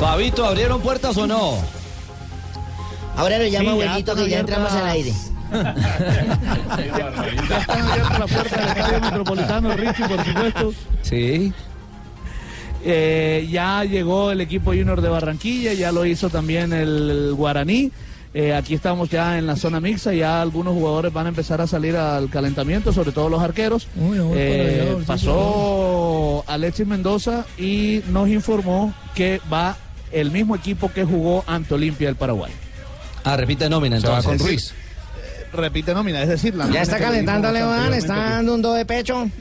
Fabito, ¿abrieron puertas o no?
Ahora lo llamo
Sí,
abuelito que ya entramos al aire. [laughs]
Ya están abiertas las puertas del Estadio Metropolitano, Richie, por supuesto.
Sí.
Eh, ya llegó el equipo junior de Barranquilla, ya lo hizo también el, el Guaraní. Eh, aquí estamos ya en la zona mixta, ya algunos jugadores van a empezar a salir al calentamiento, sobre todo los arqueros. Eh, pasó Alexis Mendoza y nos informó que va el mismo equipo que jugó ante Olimpia del Paraguay.
Ah, repite nómina
Se va
entonces.
con Ruiz.
Repite nómina, es decir, la
¿Ya está calentando Leodán? ¿Está dando un do de pecho? [laughs]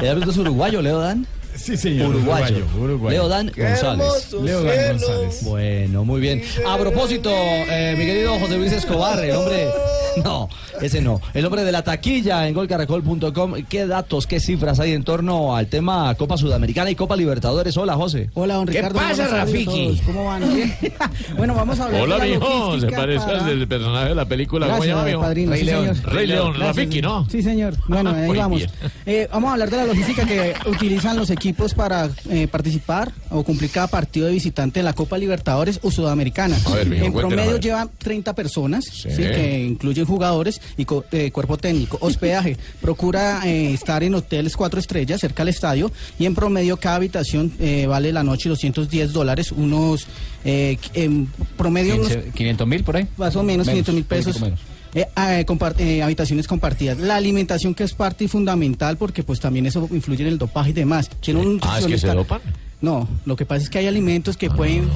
El árbitro es uruguayo, Leo Dan.
Sí, señor.
Uruguayo.
Uruguayo. uruguayo.
Leo Dan González.
Leo Dan González.
Bueno, muy bien. A propósito, eh, mi querido José Luis Escobar, el hombre. [laughs] No, ese no. El hombre de la taquilla en golcaracol.com. ¿Qué datos, qué cifras hay en torno al tema Copa Sudamericana y Copa Libertadores? Hola, José.
Hola, don
¿Qué
Ricardo.
pasa,
buenas tardes a
Rafiki?
¿Cómo van? [laughs] ¿Bien? [laughs] bueno, vamos a hablar
Hola,
de la
mijo. Se parece
para-
al del personaje de la película. ¿Cómo
Gracias,
llama, mijo?
padrino,
Rey
sí,
León.
señor.
Rey León,
Gracias,
Rafiki, ¿no?
Sí, señor. Bueno, ahí
Muy
vamos. Eh, vamos a hablar de la logística que utilizan los equipos equipos para eh, participar o cumplir cada partido de visitante en la Copa Libertadores o Sudamericana.
A ver, mijo,
en promedio llevan 30 personas, ¿sí? que incluyen jugadores y co- eh, cuerpo técnico. Hospedaje, [laughs] procura eh, estar en hoteles cuatro estrellas cerca al estadio y en promedio cada habitación eh, vale la noche 210 dólares, unos eh, en promedio unos
500 mil por ahí.
más o menos, 500 mil pesos. Eh, ah, eh, compart- eh, habitaciones compartidas. La alimentación que es parte y fundamental porque pues también eso influye en el dopaje y demás. Tiene un
Ah, es que se dopan.
No, lo que pasa es que hay alimentos que pueden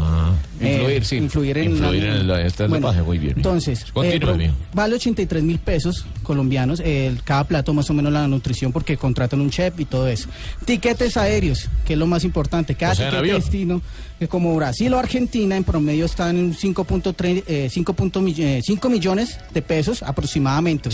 eh,
Influir, sí.
influir en,
Influir
la-
en el- este es dopaje, muy bien.
Entonces, eh, vale 83 mil pesos colombianos el, cada plato más o menos la nutrición porque contratan un chef y todo eso. Tiquetes aéreos, que es lo más importante. Cada
O sea,
tiquete destino, que como Brasil o Argentina en promedio están en 5.3, eh, 5 punto mi- eh, 5 millones de pesos aproximadamente.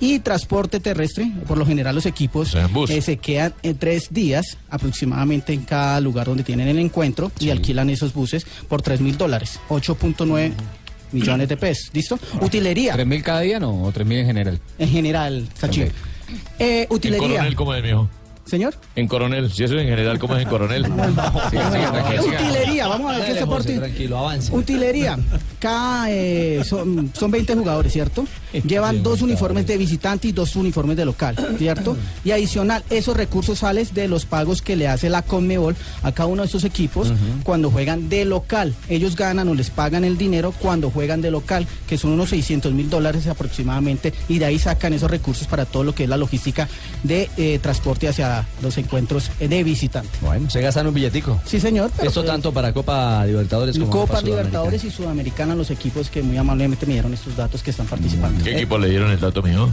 Y transporte terrestre, por lo general los equipos eh, se quedan en tres días aproximadamente en cada lugar donde tienen el encuentro y alquilan esos buses por 3 mil dólares, 8.9 millones de pesos. ¿Listo? Utilería.
¿3 mil cada día no? ¿O 3 mil en general?
En general, Sachin. Eh,
En
utilería.
coronel, ¿cómo es, mijo?
Señor.
En coronel. Si eso es en general, ¿cómo es en coronel? [laughs]
Utilería, vamos a ver qué
Dale,
se
José,
porte.
tranquilo, avance.
Utilería. Cada, eh, son, son 20 jugadores, ¿cierto? [laughs] Llevan dos uniformes de visitante y dos uniformes de local, ¿cierto? [clears throat] Y adicional, esos recursos salen de los pagos que le hace la Conmebol a cada uno de esos equipos cuando juegan de local. Ellos ganan o les pagan el dinero cuando juegan de local, que son unos 600 mil dólares aproximadamente, y de ahí sacan esos recursos para todo lo que es la logística de eh, transporte hacia los encuentros de visitante.
Bueno, se gastan un billetico.
Sí, señor.
Esto
pues-
tanto para Copa Libertadores como
Copa. Libertadores y Sudamericana, los equipos que muy amablemente me dieron estos datos que están participando.
¿Qué equipo le dieron el dato, mijo?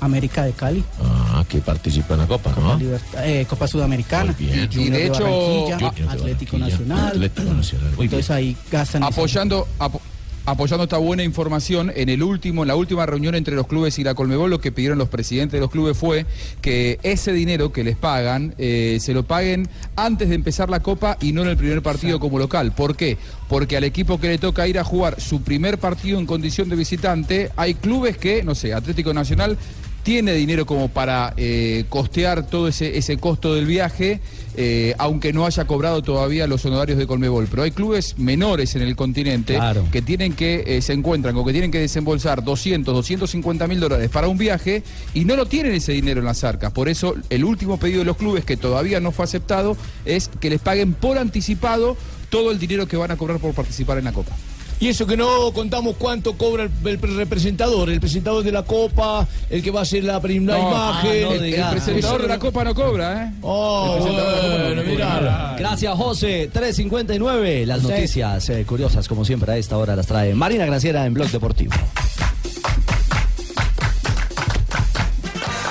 América de Cali,
Ah, que participa en la Copa,
Copa,
¿no?
Eh, Copa Sudamericana,
Muy bien.
Junior
Y de hecho- de
Atlético Nacional.
Atlético Nacional, muy
Entonces ahí gastan.
Apoyando, apo- apoyando esta buena información, en el último, en la última reunión entre los clubes y la Colmebol, lo que pidieron los presidentes de los clubes fue que ese dinero que les pagan eh, se lo paguen antes de empezar la Copa y no en el primer partido como local. ¿Por qué? Porque al equipo que le toca ir a jugar su primer partido en condición de visitante, hay clubes que, no sé, Atlético Nacional tiene dinero como para eh, costear todo ese, ese costo del viaje, eh, aunque no haya cobrado todavía los honorarios de Colmebol. Pero hay clubes menores en el continente que tienen que, eh, se encuentran con que tienen que desembolsar 200, 250 mil dólares para un viaje y no lo tienen ese dinero en las arcas. Por eso el último pedido de los clubes, que todavía no fue aceptado, es que les paguen por anticipado todo el dinero que van a cobrar por participar en la Copa.
Y eso que no contamos cuánto cobra el, el representador, el presentador de la Copa, el que va a hacer la primera
No,
imagen.
ah, no el- el presentador de la Copa no cobra, ¿eh?
Oh,
El presentador de la Copa
bueno,
no
mira.
cobra.
Gracias, José. 3.59. Las
Sí.
noticias eh, curiosas, como siempre, a esta hora las trae Marina Granciera en Blog Deportivo.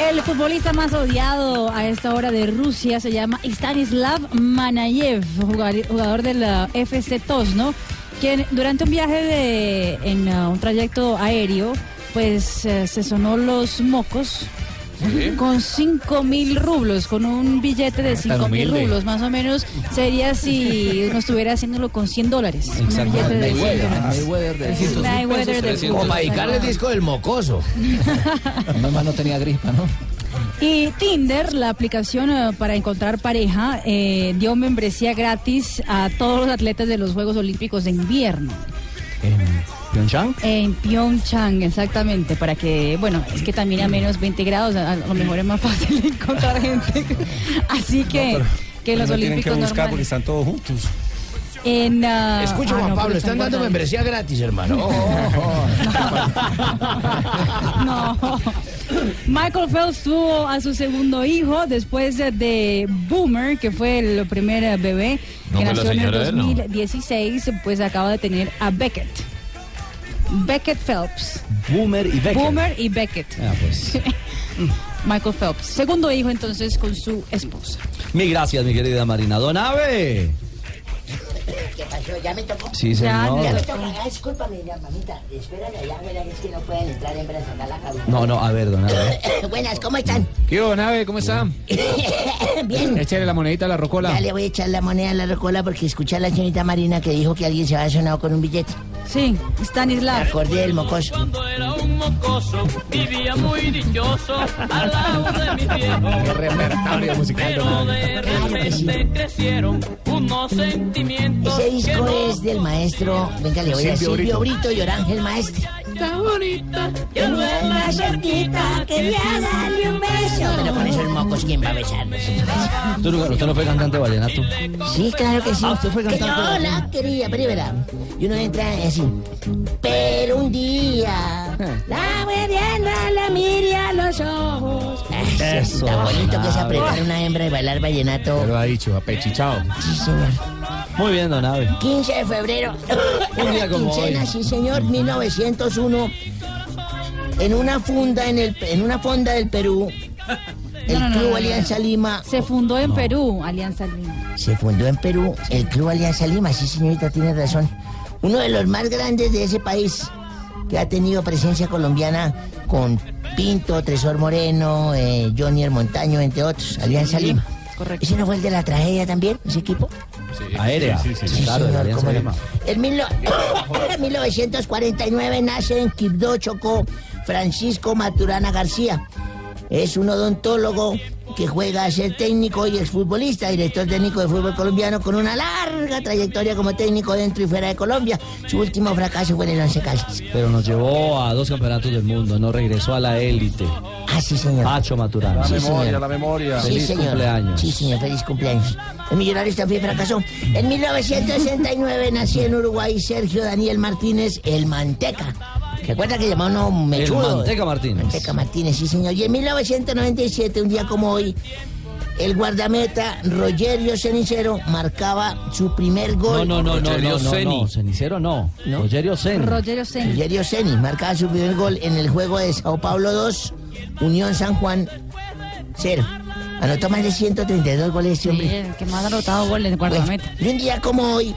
El futbolista más odiado a esta hora de Rusia se llama Stanislav Manayev, jugador del uh, FC Tosno, quien durante un viaje de, en uh, un trayecto aéreo, pues eh, se sonó los mocos. [laughs] Con 5 mil rublos, con un billete de 5 mil
humilde.
rublos, más o menos sería si uno estuviera haciéndolo con 100 dólares. Un billete de 100 dólares.
Como para dedicarle el disco del mocoso. [laughs]
Menos mal no tenía grispa, ¿no?
Y Tinder, la aplicación eh, para encontrar pareja, eh, dio membresía gratis a todos los atletas de los Juegos Olímpicos de invierno.
¿Pyeongchang?
En Pyeongchang, exactamente, para que, bueno, es que también a menos 20 grados, a, a lo mejor es más fácil [laughs] encontrar gente. [laughs] Así que, que los
Pero no tienen
Olímpicos
que buscar porque están todos juntos.
En, ah,
Escucha,
ah,
Juan
no,
Pablo, están dando membresía gratis, hermano. [laughs] Oh, [laughs]
No. Michael Phelps tuvo a su segundo hijo después de, Boomer, que fue el primer bebé
No
que nació en el
señora de él, ¿no?
2016, pues acaba de tener a Beckett. Beckett Phelps.
Boomer y Beckett.
Boomer y Beckett.
Ah, pues. [laughs]
Michael Phelps. Segundo hijo entonces con su esposa.
Mil gracias, mi querida Marina. Don Ave.
¿Qué pasó? ¿Ya me tocó?
Sí, señor.
Ya me toca. Ah, discúlpame, ya, mamita. Espérame allá, verán, es que no pueden entrar en brazos a la cabina.
No, no, a ver, don Ave. [coughs]
Buenas, ¿cómo están?
¿Qué hubo, nave? ¿Cómo está? [coughs]
Bien.
Échale la monedita a la rocola.
Ya le voy a echar la moneda a la rocola porque escuché a la señorita Marina que dijo que alguien se había sonado con un billete.
Sí, Stanislav.
Me acordé del mocoso. un mocoso, vivía muy dichoso al lado de mis viejos.
repertorio musical,
Pero de repente crecieron unos sentimientos.
Ese
que
disco
no-
es del maestro, venga, le voy a
Silvio Brito.
Brito y Orángel Maestro.
Está bonita.
Yo no es más cerquita, quería darle un beso. Pero con esos mocos, ¿quién va a besarnos?
¿Tú no- ¿Usted no fue cantante vallenato?
Sí, claro que sí.
Ah, usted fue
Que
cantante de
yo la quería, pero verá. Y uno entra así. Pero un día, la merienda la miré a los ojos.
Eso,
Tan bonito que es apretar una hembra y bailar vallenato.
Te lo ha dicho, apechichado.
Sí, señor.
Muy bien, don Abe.
15 de febrero. [laughs]
Un día como
Quincena,
hoy.
sí, señor, 1901. En una funda en el en una fonda del Perú, el
No, no,
Club
no, no.
Alianza Lima
Se fundó en Perú, Alianza Lima.
se fundó en Perú, el Club Alianza Lima, sí, señorita, tiene razón. Uno de los más grandes de ese país que ha tenido presencia colombiana con Pinto, Tresor Moreno, eh, Johnny El Montaño, entre otros, Alianza Lima.
Correcto.
¿Ese no fue el de la tragedia también, ese equipo?
Aérea. claro, de la
señor,
Alianza
cómo no.
Lima.
En mil no- [coughs] en 1949 nace en Quibdó, Chocó, Francisco Maturana García. Es un odontólogo que juega a ser técnico y exfutbolista, director técnico de fútbol colombiano con una larga trayectoria como técnico dentro y fuera de Colombia. Su último fracaso fue en el Once Caldas.
Pero nos llevó a dos campeonatos del mundo, no regresó a la élite.
Ah, sí, señor.
Pacho Maturana.
La
Sí,
memoria,
señor.
la
memoria.
Sí,
Feliz
señor.
cumpleaños.
Sí, señor, feliz cumpleaños. El millonario también fracasó. En 1969 nació en Uruguay Sergio Daniel Martínez, el Manteca. ¿Recuerda que llamaba uno mechudo?
Manteca Martínez.
Manteca Martínez, sí, señor. Y en 1997, un día como hoy, el guardameta Rogerio Cenicero marcaba su primer gol.
no, no, no,
Rogerio
no, no,
Ceni.
no, Cenicero no. Rogerio Ceni.
Rogerio Ceni.
Rogerio Ceni marcaba su primer gol en el juego de Sao Paulo 2, Unión San Juan 0. Anotó más de 132 goles este hombre.
Sí, el que más ha anotado goles de guardameta.
Y un día como hoy,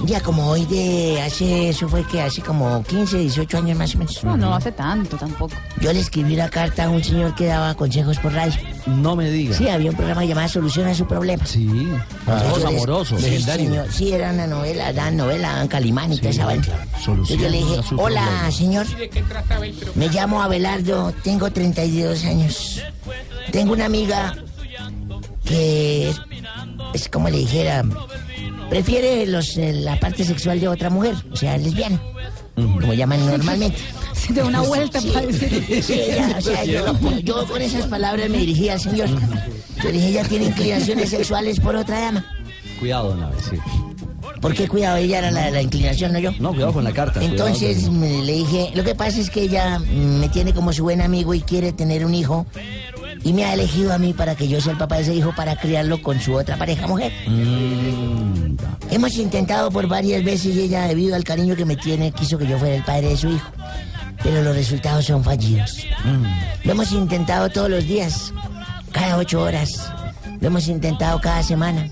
un día como hoy de hace, eso fue que hace como 15, 18 años más o menos.
No, no hace tanto tampoco.
Yo le escribí una carta a un señor que daba consejos por radio.
No me diga.
Sí, había un programa llamado Solución a su problema.
Sí.
Les-. Sí,
Legendario.
señor. Sí, era una novela, daban novela, daban Calimán y toda esa vaina. Entonces yo le dije,
a su
hola,
problema".
señor. Me llamo Abelardo, tengo 32 años. Tengo una amiga que es, es como le dijera, prefiere los, eh, la parte sexual de otra mujer, o sea, lesbiana, como llaman normalmente.
Se da una vuelta
Sí,
para decir.
sí, ella, o sea, yo, yo con esas palabras me dirigí al señor. Yo dije, ella tiene inclinaciones sexuales por otra dama.
Cuidado, don Abe, sí.
¿Por qué cuidado? Ella era la, la inclinación, no yo.
No, cuidado con la carta.
Entonces
con-
le dije, lo que pasa es que ella mm, me tiene como su buen amigo y quiere tener un hijo y me ha elegido a mí para que yo sea el papá de ese hijo para criarlo con su otra pareja mujer.
Mm,
Hemos intentado por varias veces y ella, debido al cariño que me tiene, quiso que yo fuera el padre de su hijo. Pero los resultados son fallidos. Lo hemos intentado todos los días, cada ocho horas. Lo hemos intentado cada semana.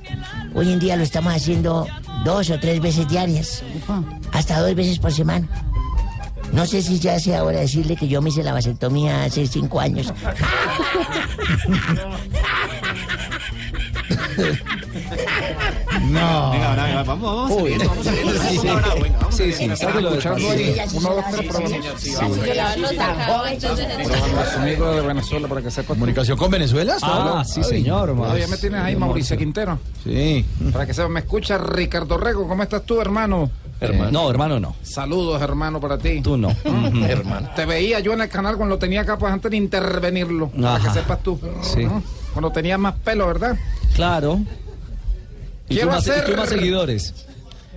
Hoy en día lo estamos haciendo dos o tres veces diarias, hasta dos veces por semana. No sé si ya sea hora de decirle que yo me hice la vasectomía hace cinco años. [laughs] [laughs]
No. Venga, venga, venga, vamos, vamos saliendo, vamos saliendo.
Sí, sí. Sí, sí, sáquelo
Escuchando ahí. Uno, dos, tres, probando. Sí, vamos
Amigo de Venezuela, para que sepa.
¿Comunicación con Venezuela?
Ah,
sí, señor.
Todavía me tienes ahí, Mauricio Quintero.
Sí.
Para que sepa, me escucha Ricardo Rego. ¿Cómo estás tú, hermano?
Hermano. No, hermano, no.
Saludos, hermano, para ti.
Tú no. [laughs]
Hermano. Te veía yo en el canal cuando lo tenía acá, pues antes de intervenirlo. Para que sepas tú.
Sí.
Cuando tenía más pelo, ¿verdad?
Claro. ¿Y
Quiero
tú, más, y
hacer-
tú más seguidores?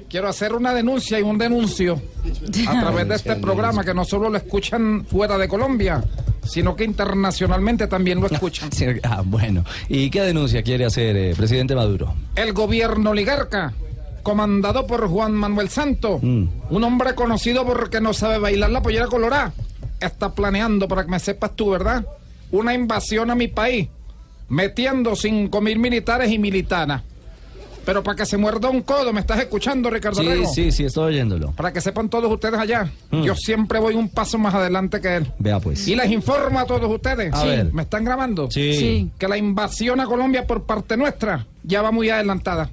Quiero hacer una denuncia y un denuncio a [laughs] través de este programa que no solo lo escuchan fuera de Colombia, sino que internacionalmente también lo escuchan. [laughs]
Ah, bueno. ¿Y qué denuncia quiere hacer, eh, presidente Maduro?
El gobierno oligarca, comandado por Juan Manuel Santo,
Mm.
un hombre conocido porque no sabe bailar la pollera colorada, está planeando, para que me sepas tú, ¿verdad? Una invasión a mi país, metiendo cinco mil militares y militanas. Pero para que se muerda un codo, ¿me estás escuchando, Ricardo
Sí,
Rego?
sí, sí, estoy oyéndolo.
Para que sepan todos ustedes allá,
Mm.
yo siempre voy un paso más adelante que él.
Vea pues.
Y les informo a todos ustedes.
A ver.
¿Me están grabando?
Sí. Sí.
Que la invasión a Colombia por parte nuestra ya va muy adelantada.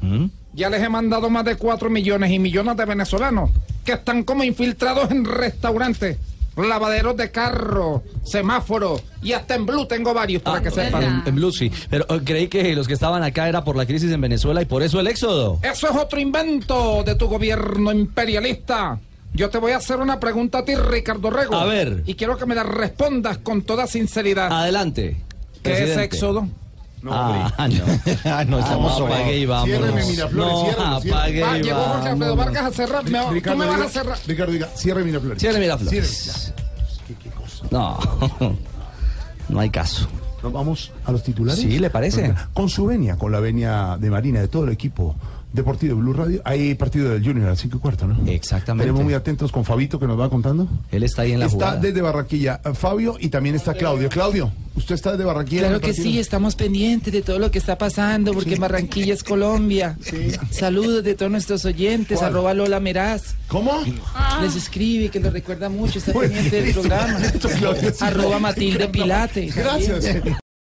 ¿Mm?
Ya les he mandado más de 4 millones y millones de venezolanos que están como infiltrados en restaurantes, lavaderos de carro, semáforos y hasta en Blue tengo varios para que sepan.
En, en Blue, sí. Pero eh, creí que los que estaban acá era por la crisis en Venezuela y por eso el éxodo.
Eso es otro invento de tu gobierno imperialista. Yo te voy a hacer una pregunta a ti, Ricardo Rego.
A ver.
Y quiero que me la respondas con toda sinceridad.
Adelante.
¿Qué es
presidente.
Éxodo?
ah, [laughs] no.
Ah, no, estamos
no, apague y.
Ciérreme, Miraflores,
no,
ciérreme, ciérreme.
apague
Va,
y
llegó Jorge Alfredo
vámonos.
Vargas a cerrar. Me- tú
Ricardo,
me vas a
diga-
cerrar.
Ricardo, diga, cierre Miraflores.
Cierre Miraflores. No, [laughs] no hay caso.
¿Nos vamos a los titulares?
Sí, ¿le parece?
Con su venia, con la venia de Marina, de todo el equipo deportivo de Blue Radio, hay partido del Junior a las 5 y cuarto, ¿no?
Exactamente.
Tenemos muy atentos con Fabito que nos va contando.
Él está ahí en la
está
jugada.
desde Barranquilla eh, Fabio y también está Claudio. Claudio, ¿usted está desde Barranquilla?
Claro que sí, estamos pendientes de todo lo que está pasando, porque Barranquilla es Colombia. Saludos de todos nuestros oyentes,
¿Cuál?
arroba Lola Meraz.
¿Cómo?
Les escribe que lo recuerda mucho, está pendiente del programa. [laughs]
Claudio, sí.
arroba Matilde [laughs] Pilate.
Gracias.